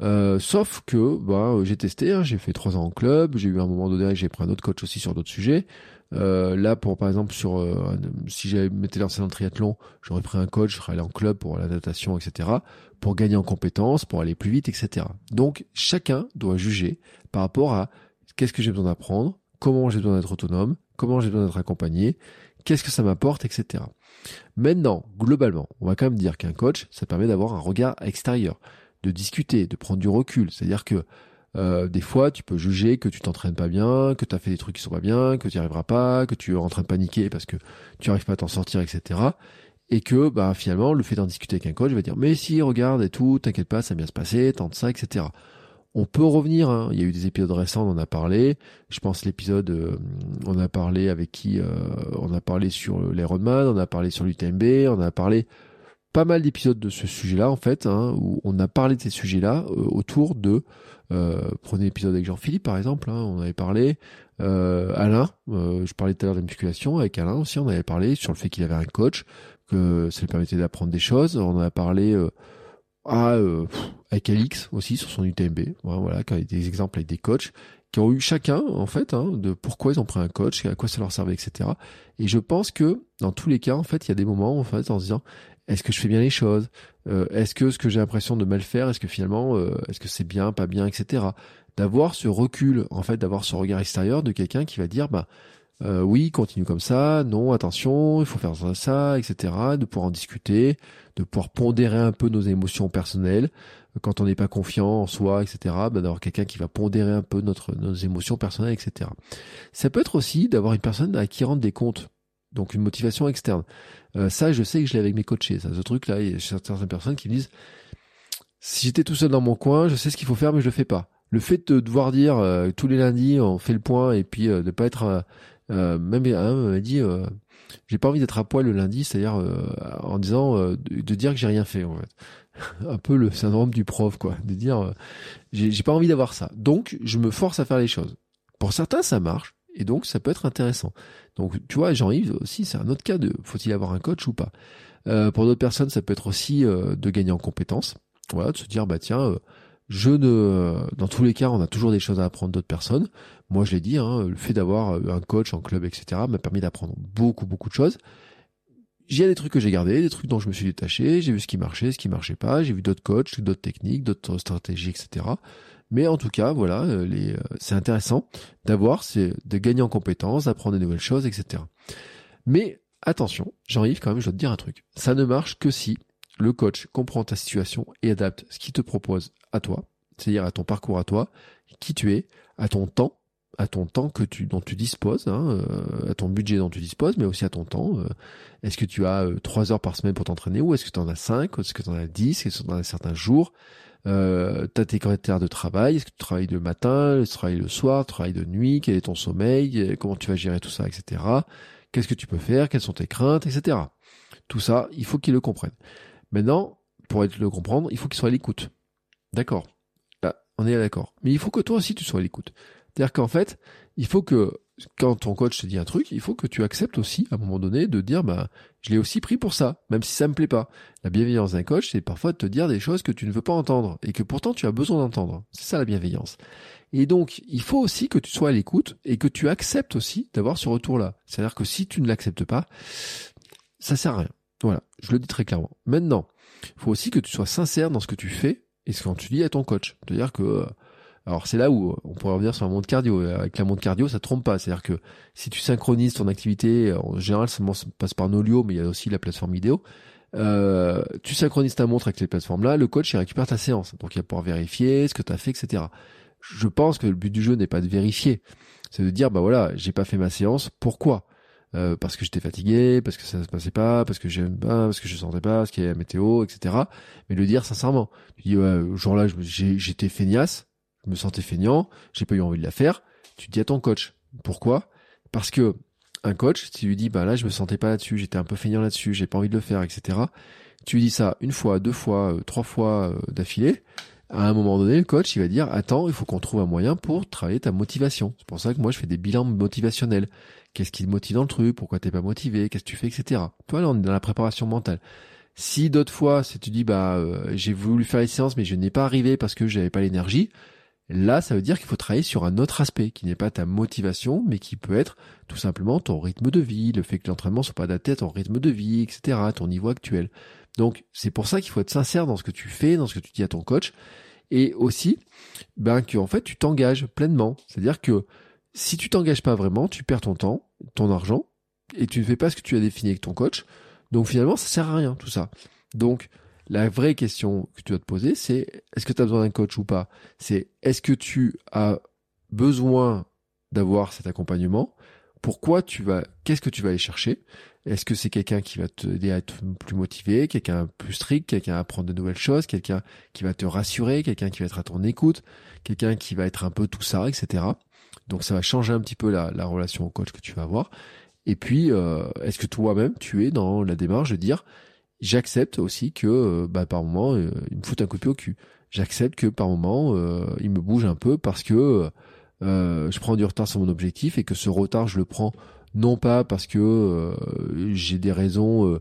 euh, sauf que bah, j'ai testé, hein, j'ai fait trois ans en club, j'ai eu un moment donné, j'ai pris un autre coach aussi sur d'autres sujets. Euh, là, pour par exemple, sur euh, si j'avais m'étais lancé dans le triathlon, j'aurais pris un coach, je serais allé en club pour la natation, etc., pour gagner en compétences, pour aller plus vite, etc. Donc, chacun doit juger par rapport à qu'est-ce que j'ai besoin d'apprendre, comment j'ai besoin d'être autonome, comment j'ai besoin d'être accompagné, qu'est-ce que ça m'apporte, etc. Maintenant, globalement, on va quand même dire qu'un coach, ça permet d'avoir un regard extérieur, de discuter, de prendre du recul. C'est-à-dire que euh, des fois, tu peux juger que tu t'entraînes pas bien, que tu as fait des trucs qui sont pas bien, que tu n'y arriveras pas, que tu es en train de paniquer parce que tu n'arrives pas à t'en sortir, etc. Et que bah finalement, le fait d'en discuter avec un coach va dire mais si, regarde et tout, t'inquiète pas, ça va bien se passer, tente ça, etc. On peut revenir. Hein. Il y a eu des épisodes récents, on en a parlé. Je pense l'épisode, euh, on a parlé avec qui euh, On a parlé sur l'Ironman, on a parlé sur l'UTMB, on a parlé pas mal d'épisodes de ce sujet-là en fait, hein, où on a parlé de ces sujets-là euh, autour de. prenez l'épisode avec Jean-Philippe par exemple, hein, on avait parlé. Alain, je parlais tout à l'heure de la musculation avec Alain aussi, on avait parlé sur le fait qu'il avait un coach, que ça lui permettait d'apprendre des choses. On a parlé euh, avec Alix aussi sur son UTMB. Voilà, quand il y a des exemples avec des coachs qui ont eu chacun en fait hein, de pourquoi ils ont pris un coach, à quoi ça leur servait, etc. Et je pense que dans tous les cas, en fait, il y a des moments en fait en se disant est-ce que je fais bien les choses? Euh, Est-ce que ce que j'ai l'impression de mal faire, est-ce que finalement, euh, est-ce que c'est bien, pas bien, etc. D'avoir ce recul, en fait, d'avoir ce regard extérieur de quelqu'un qui va dire bah euh, oui, continue comme ça, non, attention, il faut faire ça, etc. De pouvoir en discuter, de pouvoir pondérer un peu nos émotions personnelles. Quand on n'est pas confiant en soi, etc., bah, d'avoir quelqu'un qui va pondérer un peu notre, nos émotions personnelles, etc. Ça peut être aussi d'avoir une personne à qui rendre des comptes, donc une motivation externe. Euh, ça, je sais que je l'ai avec mes coachés. Ça, ce truc-là, il y a certaines personnes qui me disent, si j'étais tout seul dans mon coin, je sais ce qu'il faut faire, mais je le fais pas. Le fait de devoir dire euh, tous les lundis, on fait le point, et puis de pas être euh, même un m'a dit euh, j'ai pas envie d'être à poil le lundi, c'est-à-dire euh, en disant de, dire que j'ai rien fait en fait. <laughs> un peu le syndrome du prof quoi, de dire j'ai pas envie d'avoir ça. Donc je me force à faire les choses. Pour certains ça marche et donc ça peut être intéressant. Donc tu vois Jean-Yves aussi c'est un autre cas de faut-il avoir un coach ou pas? pour d'autres personnes ça peut être aussi de gagner en compétences. Voilà, de se dire bah tiens je ne, dans tous les cas, on a toujours des choses à apprendre d'autres personnes. Moi, je l'ai dit, hein, le fait d'avoir un coach en club, etc., m'a permis d'apprendre beaucoup, beaucoup de choses. J'ai des trucs que j'ai gardés, des trucs dont je me suis détaché, j'ai vu ce qui marchait, ce qui marchait pas, j'ai vu d'autres coachs, d'autres techniques, d'autres stratégies, etc. Mais en tout cas, voilà, euh, les, euh, c'est intéressant d'avoir, c'est de gagner en compétences, d'apprendre des nouvelles choses, etc. Mais attention, Jean-Yves, quand même, je dois te dire un truc. Ça ne marche que si le coach comprend ta situation et adapte ce qu'il te propose à toi, c'est-à-dire à ton parcours à toi, qui tu es, à ton temps, à ton temps que tu dont tu disposes, hein, euh, à ton budget dont tu disposes, mais aussi à ton temps. Euh, est-ce que tu as euh, trois heures par semaine pour t'entraîner ou est-ce que tu en as cinq Est-ce que tu en as dix Est-ce que tu en as certains jours? Euh, Tu as tes critères de travail Est-ce que tu travailles le matin Tu travailles le soir Tu travailles de nuit? Quel est ton sommeil? Comment tu vas gérer tout ça, etc. Qu'est-ce que tu peux faire? Quelles sont tes craintes, etc. Tout ça, il faut qu'ils le comprennent. Maintenant, pour être le comprendre, il faut qu'il soit à l'écoute. D'accord. Là, on est d'accord. Mais il faut que toi aussi tu sois à l'écoute. C'est-à-dire qu'en fait, il faut que quand ton coach te dit un truc, il faut que tu acceptes aussi à un moment donné de dire bah je l'ai aussi pris pour ça, même si ça me plaît pas. La bienveillance d'un coach, c'est parfois de te dire des choses que tu ne veux pas entendre et que pourtant tu as besoin d'entendre. C'est ça la bienveillance. Et donc, il faut aussi que tu sois à l'écoute et que tu acceptes aussi d'avoir ce retour-là. C'est-à-dire que si tu ne l'acceptes pas, ça sert à rien. Voilà, je le dis très clairement. Maintenant, il faut aussi que tu sois sincère dans ce que tu fais et ce que tu dis à ton coach. C'est-à-dire que euh, alors c'est là où euh, on pourrait revenir sur un monde cardio. Avec la montre cardio, ça trompe pas. C'est-à-dire que si tu synchronises ton activité, en général, ça passe par Nolio, mais il y a aussi la plateforme vidéo. Euh, tu synchronises ta montre avec les plateformes-là, le coach il récupère ta séance. Donc il va pouvoir vérifier ce que tu as fait, etc. Je pense que le but du jeu n'est pas de vérifier, c'est de dire bah voilà, j'ai pas fait ma séance, pourquoi? Euh, Parce que j'étais fatigué, parce que ça se passait pas, parce que j'aime pas, parce que je sentais pas, parce qu'il y a la météo, etc. Mais le dire sincèrement. Tu dis ouais, jour-là j'étais feignasse, me sentais feignant, j'ai pas eu envie de la faire. Tu dis à ton coach. Pourquoi? Parce que un coach, tu lui dis bah là je me sentais pas là-dessus, j'étais un peu feignant là-dessus, j'ai pas envie de le faire, etc. Tu lui dis ça une fois, deux fois, euh, trois fois euh, d'affilée. À un moment donné, le coach il va dire attends, il faut qu'on trouve un moyen pour travailler ta motivation. C'est pour ça que moi je fais des bilans motivationnels. Qu'est-ce qui te motive dans le truc? Pourquoi t'es pas motivé? Qu'est-ce que tu fais, etc. Toi là on est dans la préparation mentale. Si d'autres fois, si tu dis bah euh, j'ai voulu faire les séances mais je n'ai pas arrivé parce que j'avais pas l'énergie, Là, ça veut dire qu'il faut travailler sur un autre aspect qui n'est pas ta motivation, mais qui peut être tout simplement ton rythme de vie, le fait que l'entraînement soit pas adapté à ton rythme de vie, etc., ton niveau actuel. Donc, c'est pour ça qu'il faut être sincère dans ce que tu fais, dans ce que tu dis à ton coach. Et aussi, ben, que, en fait, tu t'engages pleinement. C'est-à-dire que si tu t'engages pas vraiment, tu perds ton temps, ton argent, et tu ne fais pas ce que tu as défini avec ton coach. Donc finalement, ça sert à rien, tout ça. Donc, la vraie question que tu dois te poser, c'est est-ce que tu as besoin d'un coach ou pas? C'est est-ce que tu as besoin d'avoir cet accompagnement? Pourquoi tu vas Qu'est-ce que tu vas aller chercher? Est-ce que c'est quelqu'un qui va t'aider à être plus motivé, quelqu'un plus strict, quelqu'un à apprendre de nouvelles choses, quelqu'un qui va te rassurer, quelqu'un qui va être à ton écoute, quelqu'un qui va être un peu tout ça, etc. Donc ça va changer un petit peu la, la relation au coach que tu vas avoir. Et puis, euh, est-ce que toi-même, tu es dans la démarche de dire, j'accepte aussi que euh, bah, par moment, euh, il me fout un coup de pied au cul. J'accepte que par moment, il me bouge un peu parce que je prends du retard sur mon objectif et que ce retard, je le prends non pas parce que j'ai des raisons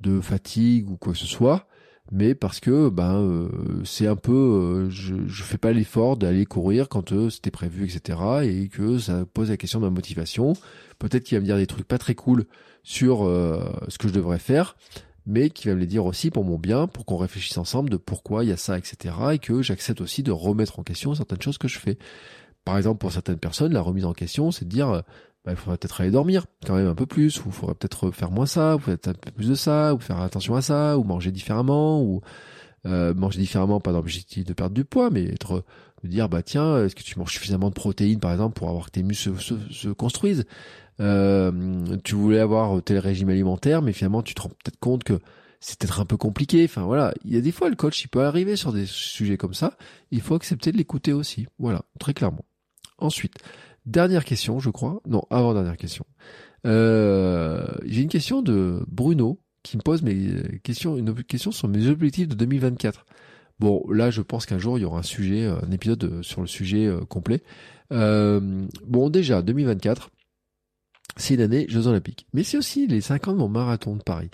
de fatigue ou quoi que ce soit, mais parce que ben euh, c'est un peu euh, je, je fais pas l'effort d'aller courir quand euh, c'était prévu etc et que ça pose la question de ma motivation peut-être qu'il va me dire des trucs pas très cool sur ce que je devrais faire mais qui va me les dire aussi pour mon bien pour qu'on réfléchisse ensemble de pourquoi il y a ça etc et que j'accepte aussi de remettre en question certaines choses que je fais. Par exemple pour certaines personnes la remise en question c'est de dire bah, il faudrait peut-être aller dormir quand même un peu plus, ou il faudrait peut-être faire moins ça, ou peut-être un peu plus de ça, ou faire attention à ça, ou manger différemment, ou euh, manger différemment, pas dans l'objectif de perdre du poids, mais être de dire bah tiens, est-ce que tu manges suffisamment de protéines par exemple pour avoir que tes muscles se, se, construisent? euh, Tu voulais avoir tel régime alimentaire, mais finalement tu te rends peut-être compte que c'est peut-être un peu compliqué. Enfin voilà, il y a des fois le coach il peut arriver sur des sujets comme ça. Il faut accepter de l'écouter aussi. Voilà, très clairement. Ensuite, Dernière question, je crois. Non, avant dernière question. Euh, j'ai une question de Bruno qui me pose mes questions, une question sur mes objectifs de 2024. Bon, là, je pense qu'un jour il y aura un sujet, un épisode sur le sujet euh, complet. Euh, bon, déjà 2024, c'est une année Jeux Olympiques, mais c'est aussi les 5 ans de mon marathon de Paris.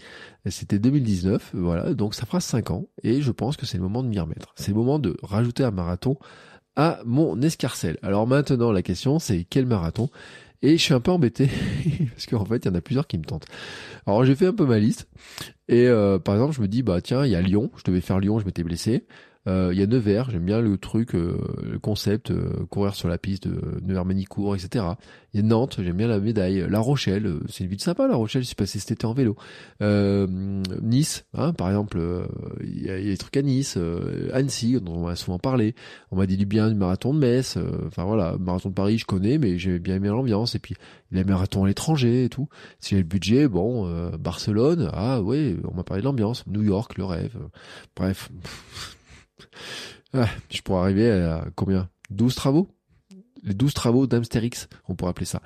C'était 2019, voilà, donc ça fera 5 ans, et je pense que c'est le moment de m'y remettre. C'est le moment de rajouter un marathon à mon escarcelle. Alors maintenant, la question, c'est quel marathon? Et je suis un peu embêté, <laughs> parce qu'en fait, il y en a plusieurs qui me tentent. Alors j'ai fait un peu ma liste, et euh, par exemple, je me dis, bah tiens, il y a Lyon, je devais faire Lyon, je m'étais blessé. Euh, il y a Nevers, j'aime bien le truc, euh, le concept, euh, courir sur la piste de Nevers-Manicourt, etc. Il y a Nantes, j'aime bien la médaille. La Rochelle, c'est une ville sympa, La Rochelle, je suis passé cet été en vélo. nice, hein, par exemple, il y, a, des trucs à Nice, Annecy, dont on m'a souvent parlé. On m'a dit du bien du marathon de Metz. Enfin voilà, marathon de Paris, je connais, mais j'ai bien aimé l'ambiance. Et puis, il y a marathon à l'étranger et tout. Si j'ai le budget, bon, Barcelone, ah ouais, on m'a parlé de l'ambiance. New York, le rêve. Bref. Ah, je pourrais arriver à combien? 12 travaux? Les 12 travaux d'Amsterix, on pourrait appeler ça.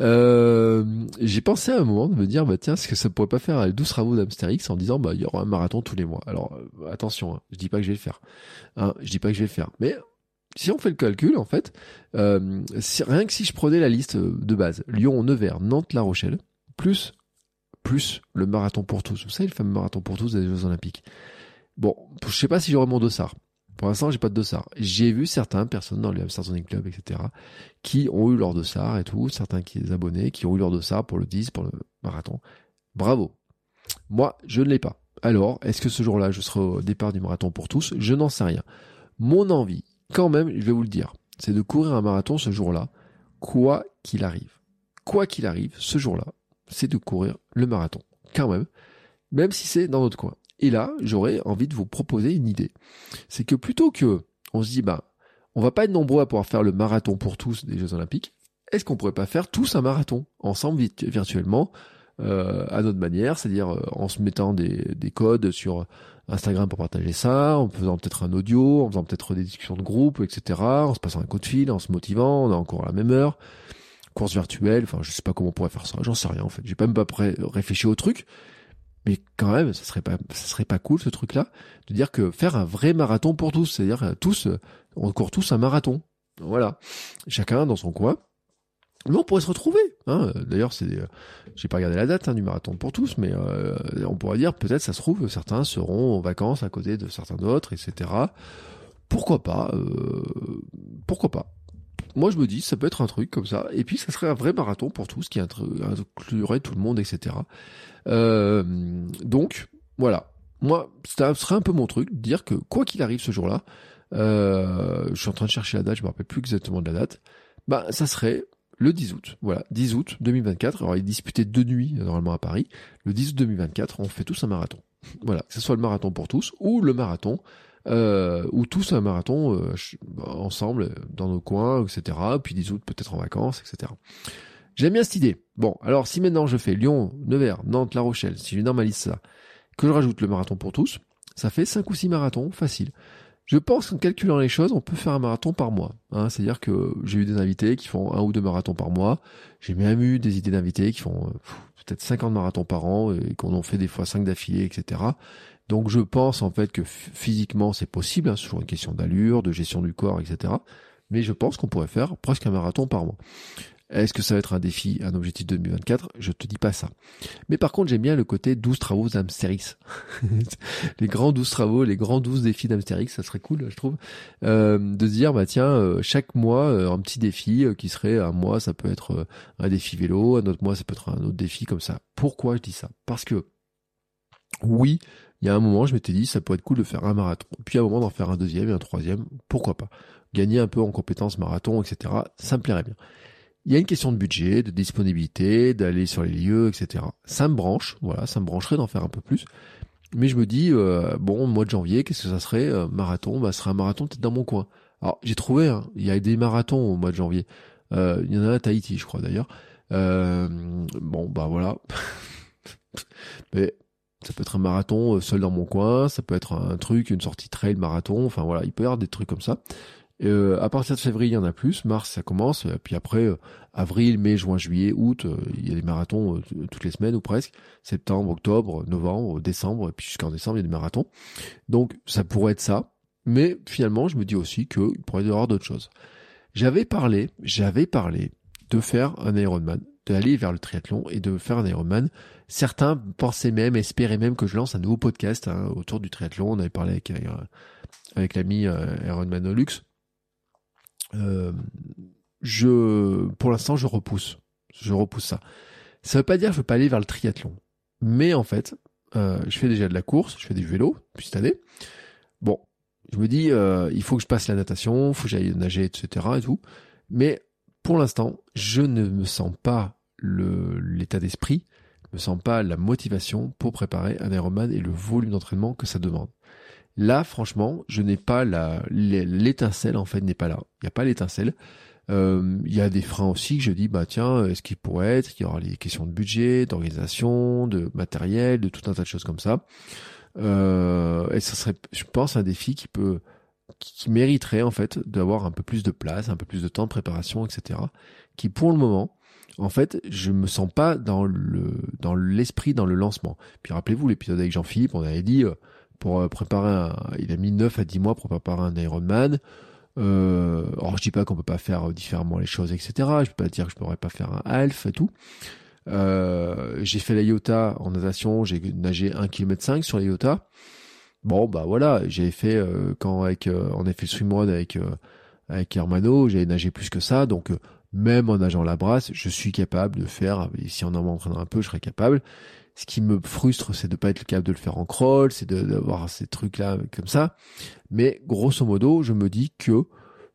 Euh, j'ai pensé à un moment de me dire, bah tiens, est-ce que ça pourrait pas faire les 12 travaux d'Amsterix en disant, bah il y aura un marathon tous les mois? Alors euh, attention, hein, je dis pas que je vais le faire. Hein, je dis pas que je vais le faire. Mais si on fait le calcul, en fait, euh, rien que si je prenais la liste de base, Lyon, Nevers, Nantes, La Rochelle, plus plus le marathon pour tous. Vous savez le fameux marathon pour tous des Jeux Olympiques. Bon, je sais pas si j'aurai mon dossard. Pour l'instant, j'ai pas de dossard. J'ai vu certaines personnes dans les Hamster Club, etc., qui ont eu leur dossard et tout, certains qui les abonnés, qui ont eu leur dossard pour le 10, pour le marathon. Bravo. Moi, je ne l'ai pas. Alors, est-ce que ce jour-là, je serai au départ du marathon pour tous? Je n'en sais rien. Mon envie, quand même, je vais vous le dire, c'est de courir un marathon ce jour-là, quoi qu'il arrive. Quoi qu'il arrive, ce jour-là, c'est de courir le marathon. Quand même. Même si c'est dans notre coin. Et là, j'aurais envie de vous proposer une idée. C'est que plutôt que on se dit, bah, on va pas être nombreux à pouvoir faire le marathon pour tous des Jeux Olympiques, est-ce qu'on pourrait pas faire tous un marathon ensemble virtuellement euh, à notre manière, c'est-à-dire euh, en se mettant des, des, codes sur Instagram pour partager ça, en faisant peut-être un audio, en faisant peut-être des discussions de groupe, etc., en se passant un coup de fil, en se motivant, on a encore la même heure, course virtuelle, enfin je sais pas comment on pourrait faire ça, j'en sais rien en fait, j'ai pas même pas réfléchi au truc, mais quand même, ça serait pas, ça serait pas cool ce truc-là, de dire que faire un vrai marathon pour tous, c'est-à-dire euh, tous, euh, on court tous un marathon. Voilà, chacun dans son coin. Mais on pourrait se retrouver. Hein. D'ailleurs, c'est, euh, j'ai pas regardé la date hein, du marathon pour tous, mais on pourrait dire peut-être ça se trouve certains seront en vacances à côté de certains d'autres, etc. Pourquoi pas Pourquoi pas moi je me dis ça peut être un truc comme ça et puis ça serait un vrai marathon pour tous qui inclurait tout le monde etc euh, donc voilà moi ça serait un peu mon truc de dire que quoi qu'il arrive ce jour-là euh, je suis en train de chercher la date, je me rappelle plus exactement de la date, bah ça serait le 10 août. Voilà, 10 août 2024. Alors il est disputé deux nuits normalement à Paris. Le 10 août 2024, on fait tous un marathon. <laughs> Voilà, que ce soit le marathon pour tous ou le marathon euh, ou tous un marathon euh, ensemble dans nos coins, etc. Puis 10 août peut-être en vacances, etc. J'aime bien cette idée. Bon, alors si maintenant je fais Lyon, Nevers, Nantes, La Rochelle, si je normalise ça, que je rajoute le marathon pour tous, ça fait 5 ou 6 marathons, facile. Je pense qu'en calculant les choses, on peut faire un marathon par mois. Hein. C'est-à-dire que j'ai eu des invités qui font un ou deux marathons par mois. J'ai même eu des idées d'invités qui font euh, peut-être 50 marathons par an et qu'on en fait des fois 5 d'affilée, etc. Donc je pense en fait que physiquement c'est possible, hein, c'est toujours une question d'allure, de gestion du corps, etc. Mais je pense qu'on pourrait faire presque un marathon par mois. Est-ce que ça va être un défi, un objectif 2024 Je te dis pas ça. Mais par contre, j'aime bien le côté 12 travaux d'Amsterix. <laughs> les grands 12 travaux, les grands 12 défis d'Amsterix, ça serait cool, je trouve. Euh, de se dire, bah tiens, euh, chaque mois, euh, un petit défi qui serait un mois, ça peut être un défi vélo, un autre mois, ça peut être un autre défi comme ça. Pourquoi je dis ça? Parce que, oui, il y a un moment, je m'étais dit, ça pourrait être cool de faire un marathon. Puis à un moment, d'en faire un deuxième et un troisième, pourquoi pas? Gagner un peu en compétences marathon, etc. Ça me plairait bien il y a une question de budget, de disponibilité, d'aller sur les lieux, etc. Ça me branche, voilà, ça me brancherait d'en faire un peu plus. Mais je me dis, euh, bon, mois de janvier, qu'est-ce que ça serait euh, Marathon, bah, ce serait un marathon peut-être dans mon coin. Alors, j'ai trouvé, hein, il y a des marathons au mois de janvier. Euh, il y en a à Tahiti, je crois d'ailleurs. bon, bah voilà. <laughs> Mais ça peut être un marathon seul dans mon coin, ça peut être un truc, une sortie trail marathon, enfin voilà, il peut y avoir des trucs comme ça. Euh, à partir de février, il y en a plus. Mars, ça commence. Puis après, euh, avril, mai, juin, juillet, août, euh, il y a des marathons toutes les semaines ou presque. Septembre, octobre, novembre, décembre, et puis jusqu'en décembre, il y a des marathons. Donc, ça pourrait être ça. Mais finalement, je me dis aussi qu'il pourrait y avoir d'autres choses. J'avais parlé, j'avais parlé de faire un Ironman, d'aller vers le triathlon et de faire un Ironman. Certains pensaient même, espéraient même que je lance un nouveau podcast hein, autour du triathlon. On avait parlé avec, avec l'ami Ironman euh, je, pour l'instant, je repousse. Je repousse ça. Ça veut pas dire que je veux pas aller vers le triathlon. Mais en fait, euh, je fais déjà de la course, je fais du vélo depuis cette année. Bon, je me dis, euh, il faut que je passe la natation, il faut que j'aille nager, etc. et tout. Mais pour l'instant, je ne me sens pas l'état d'esprit, je me sens pas la motivation pour préparer un Ironman et le volume d'entraînement que ça demande. Là, franchement, je n'ai pas la l'étincelle en fait n'est pas là. Il n'y a pas l'étincelle. Euh, il y a des freins aussi que je dis bah tiens est-ce qu'il pourrait être il y aura les questions de budget d'organisation de matériel de tout un tas de choses comme ça euh, et ça serait je pense un défi qui peut qui mériterait en fait d'avoir un peu plus de place un peu plus de temps de préparation etc qui pour le moment en fait, je me sens pas dans le dans l'esprit dans le lancement. Puis rappelez-vous l'épisode avec Jean-Philippe, on avait dit euh, pour euh, préparer un, il a mis 9 à 10 mois pour préparer un Ironman. Euh, alors je dis pas qu'on peut pas faire différemment les choses, etc. Je peux pas dire que je pourrais pas faire un half et tout. Euh, j'ai fait la Iota en natation, j'ai nagé 1 km 5 sur la Iota. Bon bah voilà, j'ai fait euh, quand avec euh, on a fait le swimrun avec avec Hermano, j'ai nagé plus que ça, donc même en nageant la brasse, je suis capable de faire. si on en m'entraîne un peu, je serais capable ce qui me frustre, c'est de pas être capable de le faire en crawl, c'est d'avoir ces trucs-là comme ça. Mais grosso modo, je me dis que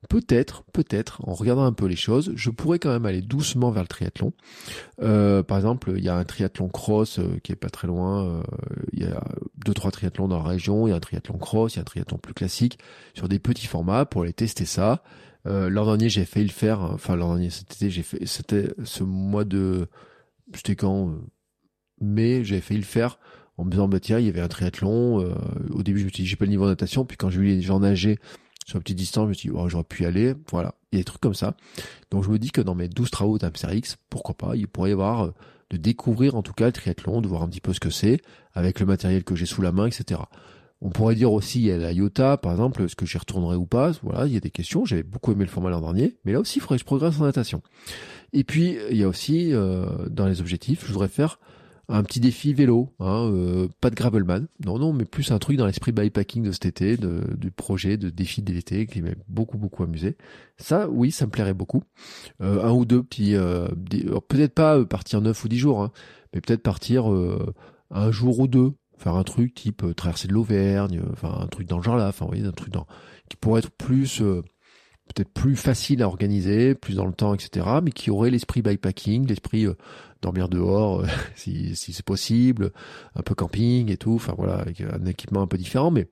peut-être, peut-être, en regardant un peu les choses, je pourrais quand même aller doucement vers le triathlon. Euh, par exemple, il y a un triathlon cross euh, qui est pas très loin. Euh, il y a deux trois triathlons dans la région. Il y a un triathlon cross, il y a un triathlon plus classique sur des petits formats pour aller tester ça. l'an dernier, j'ai failli le faire. Enfin, l'an dernier, c'était j'ai fait, c'était ce mois de, c'était quand mais j'avais failli le faire en me disant bah tiens il y avait un triathlon euh, au début je me suis dit j'ai pas le niveau de natation puis quand j'ai vu les gens nager sur une petite distance je me suis dit oh, j'aurais pu y aller voilà. Il y a des trucs comme ça. Donc je me dis que dans mes 12 travaux X pourquoi pas il pourrait y avoir euh, de découvrir en tout cas le triathlon de voir un petit peu ce que c'est avec le matériel que j'ai sous la main etc on pourrait dire aussi il y a la IOTA par exemple est-ce que j'y retournerai ou pas? Voilà il y a des questions. J'avais beaucoup aimé le format l'an dernier mais là aussi il faudrait que je progresse en natation. Et puis il y a aussi euh, dans les objectifs je voudrais faire un petit défi vélo, hein, euh, pas de gravelman, non non, mais plus un truc dans l'esprit bikepacking de cet été, du projet de défi de l'été qui m'a beaucoup beaucoup amusé. Ça, oui, ça me plairait beaucoup. Euh, un ou deux petits, euh, peut-être pas partir neuf ou dix jours, hein, mais peut-être partir un jour ou deux, faire un truc type traverser de l'Auvergne, enfin un truc dans le genre là, enfin vous un truc dans qui pourrait être plus peut-être plus facile à organiser, plus dans le temps, etc., mais qui aurait l'esprit bikepacking, l'esprit euh, dormir dehors euh, <laughs> si, si c'est possible, un peu camping et tout, enfin voilà, avec un équipement un peu différent, mais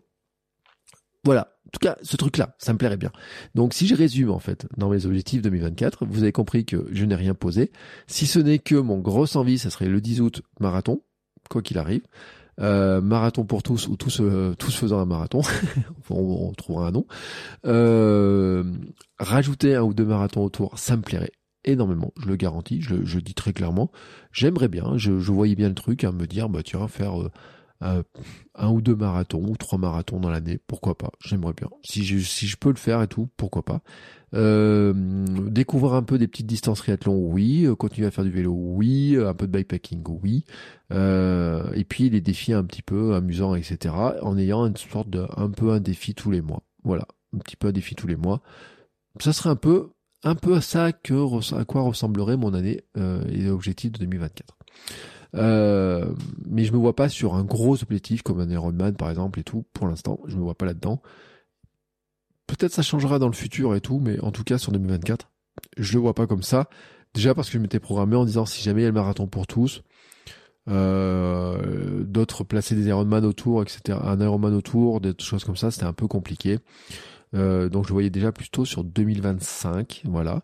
voilà. En tout cas, ce truc-là, ça me plairait bien. Donc, si je résume, en fait, dans mes objectifs 2024, vous avez compris que je n'ai rien posé. Si ce n'est que mon grosse envie, ça serait le 10 août marathon, quoi qu'il arrive. Euh, marathon pour tous ou tous euh, tous faisant un marathon, <laughs> on, on, trouvera un nom. Euh, rajouter un ou deux marathons autour, ça me plairait énormément, je le garantis, je le, dis très clairement. J'aimerais bien, je, voyais bien le truc, à me dire bah tiens faire euh, un ou deux marathons ou trois marathons dans l'année, pourquoi pas J'aimerais bien. Si je, peux le faire et tout, pourquoi pas euh, Découvrir un peu des petites distances triathlon, oui. Euh, continuer à faire du vélo, oui. Un peu de bikepacking, oui. Et puis les défis un petit peu amusants, etc. En ayant une sorte de un peu un défi tous les mois. Voilà, un petit peu un défi tous les mois. Ça serait un peu un peu à ça à quoi ressemblerait mon année euh, et l'objectif de 2024. Euh, mais je me vois pas sur un gros objectif comme un Ironman par exemple et tout. Pour l'instant, je me vois pas là-dedans. Peut-être ça changera dans le futur et tout, mais en tout cas sur 2024, je le vois pas comme ça. Déjà parce que je m'étais programmé en disant si jamais il y a le marathon pour tous, euh, d'autres placer des Ironman autour, etc. Un Ironman autour, des choses comme ça, c'était un peu compliqué. Euh, donc je voyais déjà plutôt sur 2025, voilà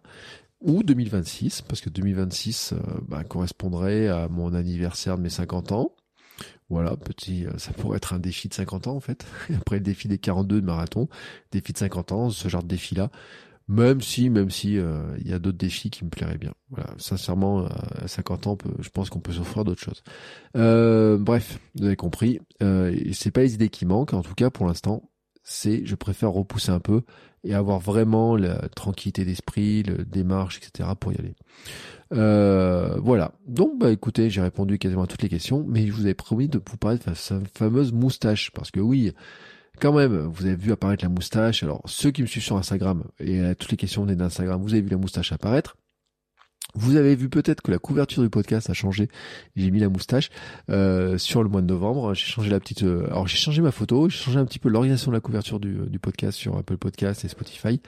ou 2026, parce que 2026 euh, bah, correspondrait à mon anniversaire de mes 50 ans. Voilà, petit, euh, ça pourrait être un défi de 50 ans en fait. <laughs> Après le défi des 42 de marathon, défi de 50 ans, ce genre de défi-là. Même si, même si il y a d'autres défis qui me plairaient bien. Voilà, sincèrement, à 50 ans, je pense qu'on peut s'offrir d'autres choses. bref, vous avez compris. Euh, c'est pas les idées qui manquent. En tout cas, pour l'instant, c'est, je préfère repousser un peu et avoir vraiment la tranquillité d'esprit, le démarche, etc. pour y aller. Euh, voilà. Donc, bah, écoutez, j'ai répondu quasiment à toutes les questions, mais je vous avais promis de vous parler de sa fameuse moustache, parce que oui, quand même, vous avez vu apparaître la moustache. Alors, ceux qui me suivent sur Instagram, et toutes les questions venaient d'Instagram, vous avez vu la moustache apparaître. Vous avez vu peut-être que la couverture du podcast a changé. J'ai mis la moustache euh, sur le mois de novembre. J'ai changé la petite. Euh, alors j'ai changé ma photo, j'ai changé un petit peu l'organisation de la couverture du, du podcast sur Apple Podcast et Spotify.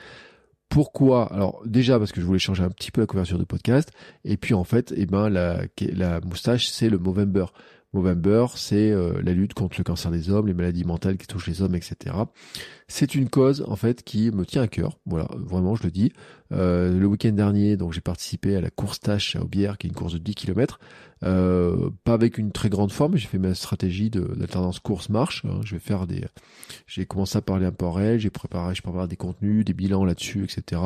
Pourquoi? Alors déjà parce que je voulais changer un petit peu la couverture du podcast. Et puis en fait, eh ben la, la moustache c'est le Movember. Movember, c'est euh, la lutte contre le cancer des hommes, les maladies mentales qui touchent les hommes, etc. C'est une cause en fait qui me tient à cœur. Voilà, vraiment, je le dis. Euh, le week-end dernier, donc j'ai participé à la course tâche à Aubière, qui est une course de 10 km. Euh, pas avec une très grande forme, j'ai fait ma stratégie d'alternance course-marche. Hein. Je vais faire des, j'ai commencé à parler un peu en réel, j'ai préparé, je prépare des contenus, des bilans là-dessus, etc.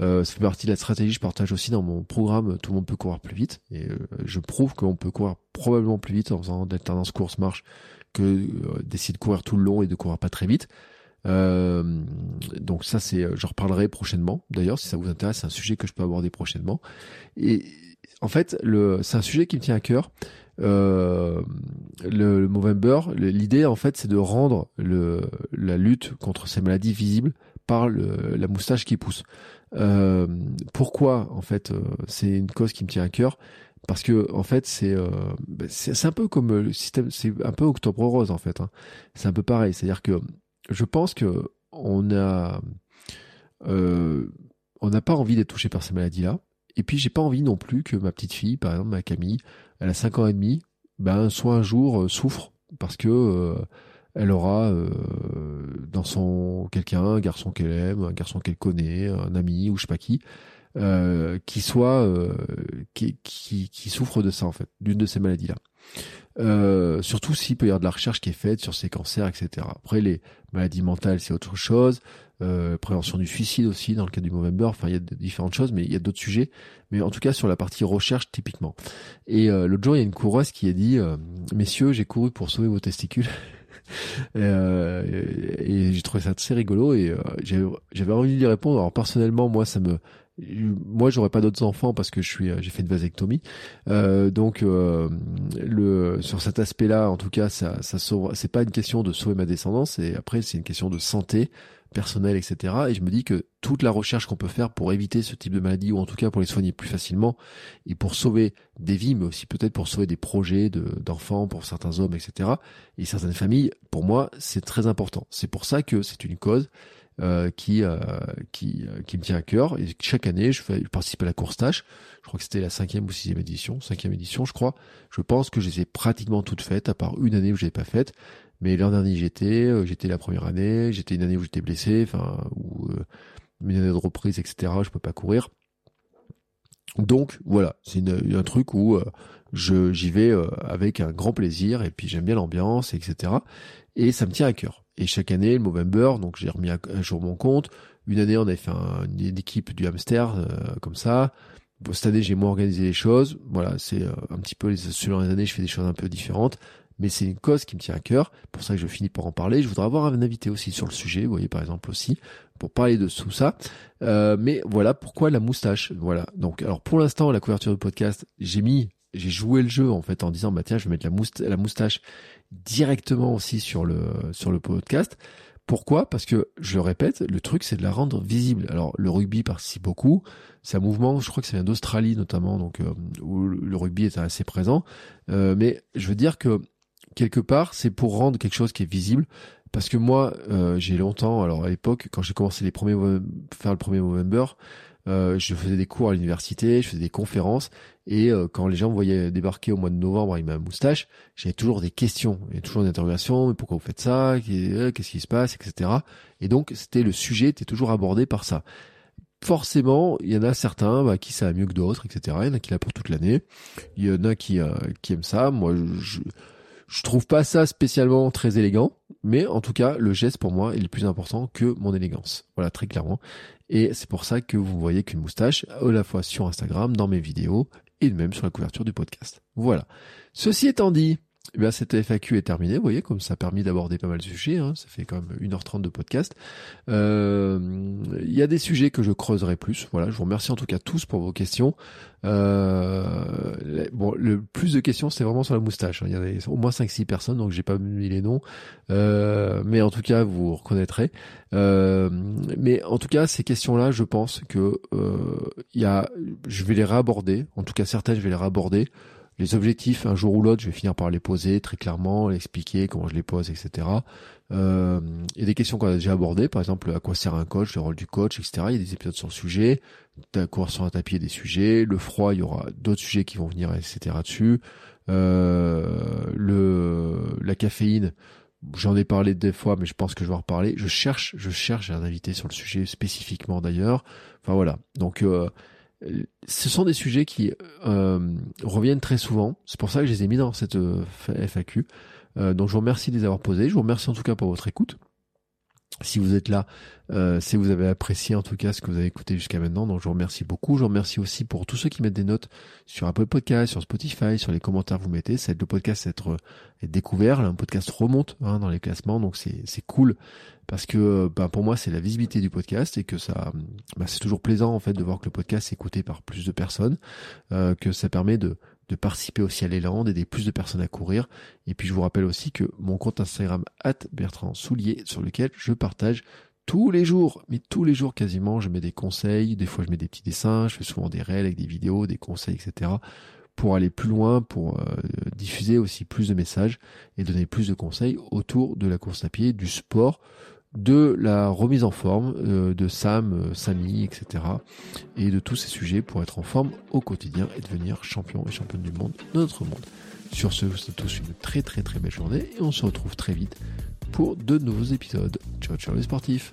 Euh, ça fait partie de la stratégie. Je partage aussi dans mon programme. Tout le monde peut courir plus vite, et euh, je prouve qu'on peut courir probablement plus vite en faisant d'alternance course-marche que euh, d'essayer de courir tout le long et de courir pas très vite. Euh, donc ça c'est, j'en reparlerai prochainement. D'ailleurs, si ça vous intéresse, c'est un sujet que je peux aborder prochainement. Et en fait, le, c'est un sujet qui me tient à cœur. Euh, le, le Movember, l'idée en fait, c'est de rendre le, la lutte contre ces maladies visibles par le, la moustache qui pousse. Euh, pourquoi en fait euh, c'est une cause qui me tient à cœur? Parce que en fait c'est euh, ben, c'est un peu comme le système c'est un peu octobre rose en fait hein. c'est un peu pareil c'est à dire que je pense que on a euh, on n'a pas envie d'être touché par ces maladies là et puis j'ai pas envie non plus que ma petite fille par exemple ma Camille elle a 5 ans et demi ben soit un jour euh, souffre parce que elle aura euh, dans son quelqu'un, un garçon qu'elle aime, un garçon qu'elle connaît, un ami ou je sais pas qui, euh, qui soit euh, qui, qui, qui, souffre de ça en fait, d'une de ces maladies là. Euh, surtout s'il peut y avoir de la recherche qui est faite sur ces cancers, etc. Après les maladies mentales c'est autre chose, euh, prévention du suicide aussi dans le cas du Movember. Enfin il y a différentes choses, mais il y a d'autres sujets. Mais en tout cas sur la partie recherche typiquement. Et euh, l'autre jour il y a une coureuse qui a dit messieurs j'ai couru pour sauver vos testicules. <laughs> Euh, et, j'ai trouvé ça assez rigolo et euh, j'avais envie d'y répondre. Alors personnellement, moi, ça me, moi, j'aurais pas d'autres enfants parce que je suis, j'ai fait une vasectomie. Euh, donc, euh, le sur cet aspect-là, en tout cas, ça, ça C'est pas une question de sauver ma descendance. Et après, c'est une question de santé personnel, etc. Et je me dis que toute la recherche qu'on peut faire pour éviter ce type de maladie, ou en tout cas pour les soigner plus facilement, et pour sauver des vies, mais aussi peut-être pour sauver des projets d'enfants pour certains hommes, etc. Et certaines familles, pour moi, c'est très important. C'est pour ça que c'est une cause euh, qui, euh, qui, euh, qui me tient à cœur. Et chaque année, je, fais, je participe à la course tâche. Je crois que c'était la cinquième ou sixième édition, cinquième édition, je crois. Je pense que je les ai pratiquement toutes faites, à part une année où je les ai pas faites. Mais l'an dernier, j'étais, j'étais la première année, j'étais une année où j'étais blessé, enfin, ou une année de reprise, etc. Je peux pas courir. Donc voilà, c'est un truc où euh, je j'y vais euh, avec un grand plaisir et puis j'aime bien l'ambiance, etc. Et ça me tient à cœur. Et chaque année, le Movember, donc j'ai remis à, jour mon compte. Une année, on avait fait une équipe du hamster euh, comme ça. cette année, j'ai moins organisé les choses. Voilà, c'est un petit peu selon les années, je fais des choses un peu différentes mais c'est une cause qui me tient à cœur. Pour ça que je finis par en parler. Je voudrais avoir un invité aussi sur le sujet, vous voyez par exemple aussi, pour parler de tout ça. Euh, mais voilà pourquoi la moustache. Voilà. Donc alors pour l'instant la couverture du podcast, j'ai mis, j'ai joué le jeu en fait en disant bah tiens je vais mettre la, moustache, la moustache directement aussi sur le sur le podcast. Pourquoi? Parce que, je répète, le truc c'est de la rendre visible. Alors le rugby participe beaucoup, c'est un mouvement, je crois que ça vient d'Australie notamment, donc euh, où le rugby est assez présent. Euh, mais je veux dire que quelque part, c'est pour rendre quelque chose qui est visible. Parce que moi, euh, j'ai longtemps, alors à l'époque, quand j'ai commencé les premiers faire le premier Movember, euh, je faisais des cours à l'université, je faisais des conférences, et euh, quand les gens me voyaient débarquer au mois de novembre avec ma moustache, j'avais toujours des questions, y toujours des interrogations, mais pourquoi vous faites ça, qu'est-ce qui se passe, etc. Et donc c'était le sujet était toujours abordé par ça. Forcément, il y en a certains bah, qui savent mieux que d'autres, etc. Il y en a qui l'a pour toute l'année. Il y en a qui, qui aiment ça. Moi, je, je trouve pas ça spécialement très élégant, mais en tout cas, le geste pour moi est le plus important que mon élégance. Voilà, très clairement. Et c'est pour ça que vous voyez qu'une moustache, à la fois sur Instagram, dans mes vidéos, et même sur la couverture du podcast. Voilà. Ceci étant dit, eh bien, cette FAQ est terminée. Vous voyez, comme ça a permis d'aborder pas mal de sujets. Hein. Ça fait quand même 1h30 de podcast. Euh, il y a des sujets que je creuserai plus. Voilà, je vous remercie en tout cas tous pour vos questions. Euh, bon, le plus de questions, c'est vraiment sur la moustache. Hein. Il y en a au moins 5-6 personnes, donc j'ai pas mis les noms. Euh, mais en tout cas, vous reconnaîtrez. mais en tout cas, ces questions-là, je pense que il y a, je vais les réaborder. En tout cas, certaines, je vais les réaborder les objectifs, un jour ou l'autre, je vais finir par les poser très clairement, expliquer comment je les pose, etc. Euh, il y a des questions qu'on a déjà abordées, par exemple, à quoi sert un coach, le rôle du coach, etc. Il y a des épisodes sur le sujet. Courir sur un tapis, il y a des sujets. Le froid, il y aura d'autres sujets qui vont venir, etc. dessus. Euh, le, la caféine, j'en ai parlé des fois, mais je pense que je vais en reparler. Je cherche, je cherche un invité sur le sujet spécifiquement d'ailleurs. Enfin voilà. Donc, euh, ce sont des sujets qui euh, reviennent très souvent. C'est pour ça que je les ai mis dans cette euh, FAQ. Euh, donc je vous remercie de les avoir posés. Je vous remercie en tout cas pour votre écoute. Si vous êtes là, euh, si vous avez apprécié en tout cas ce que vous avez écouté jusqu'à maintenant, donc je vous remercie beaucoup. Je vous remercie aussi pour tous ceux qui mettent des notes sur Apple Podcast, sur Spotify, sur les commentaires que vous mettez. C'est le podcast être, être découvert. Là, un podcast remonte hein, dans les classements, donc c'est c'est cool parce que ben, pour moi c'est la visibilité du podcast et que ça, ben, c'est toujours plaisant en fait de voir que le podcast est écouté par plus de personnes, euh, que ça permet de de participer aussi à l'élan, d'aider plus de personnes à courir. Et puis je vous rappelle aussi que mon compte Instagram Bertrand Soulier, sur lequel je partage tous les jours, mais tous les jours quasiment, je mets des conseils, des fois je mets des petits dessins, je fais souvent des réels avec des vidéos, des conseils, etc. pour aller plus loin, pour euh, diffuser aussi plus de messages et donner plus de conseils autour de la course à pied, du sport, de la remise en forme euh, de Sam, euh, Samy, etc. Et de tous ces sujets pour être en forme au quotidien et devenir champion et championne du monde de notre monde. Sur ce, c'est tous une très très très belle journée et on se retrouve très vite pour de nouveaux épisodes. Ciao ciao les sportifs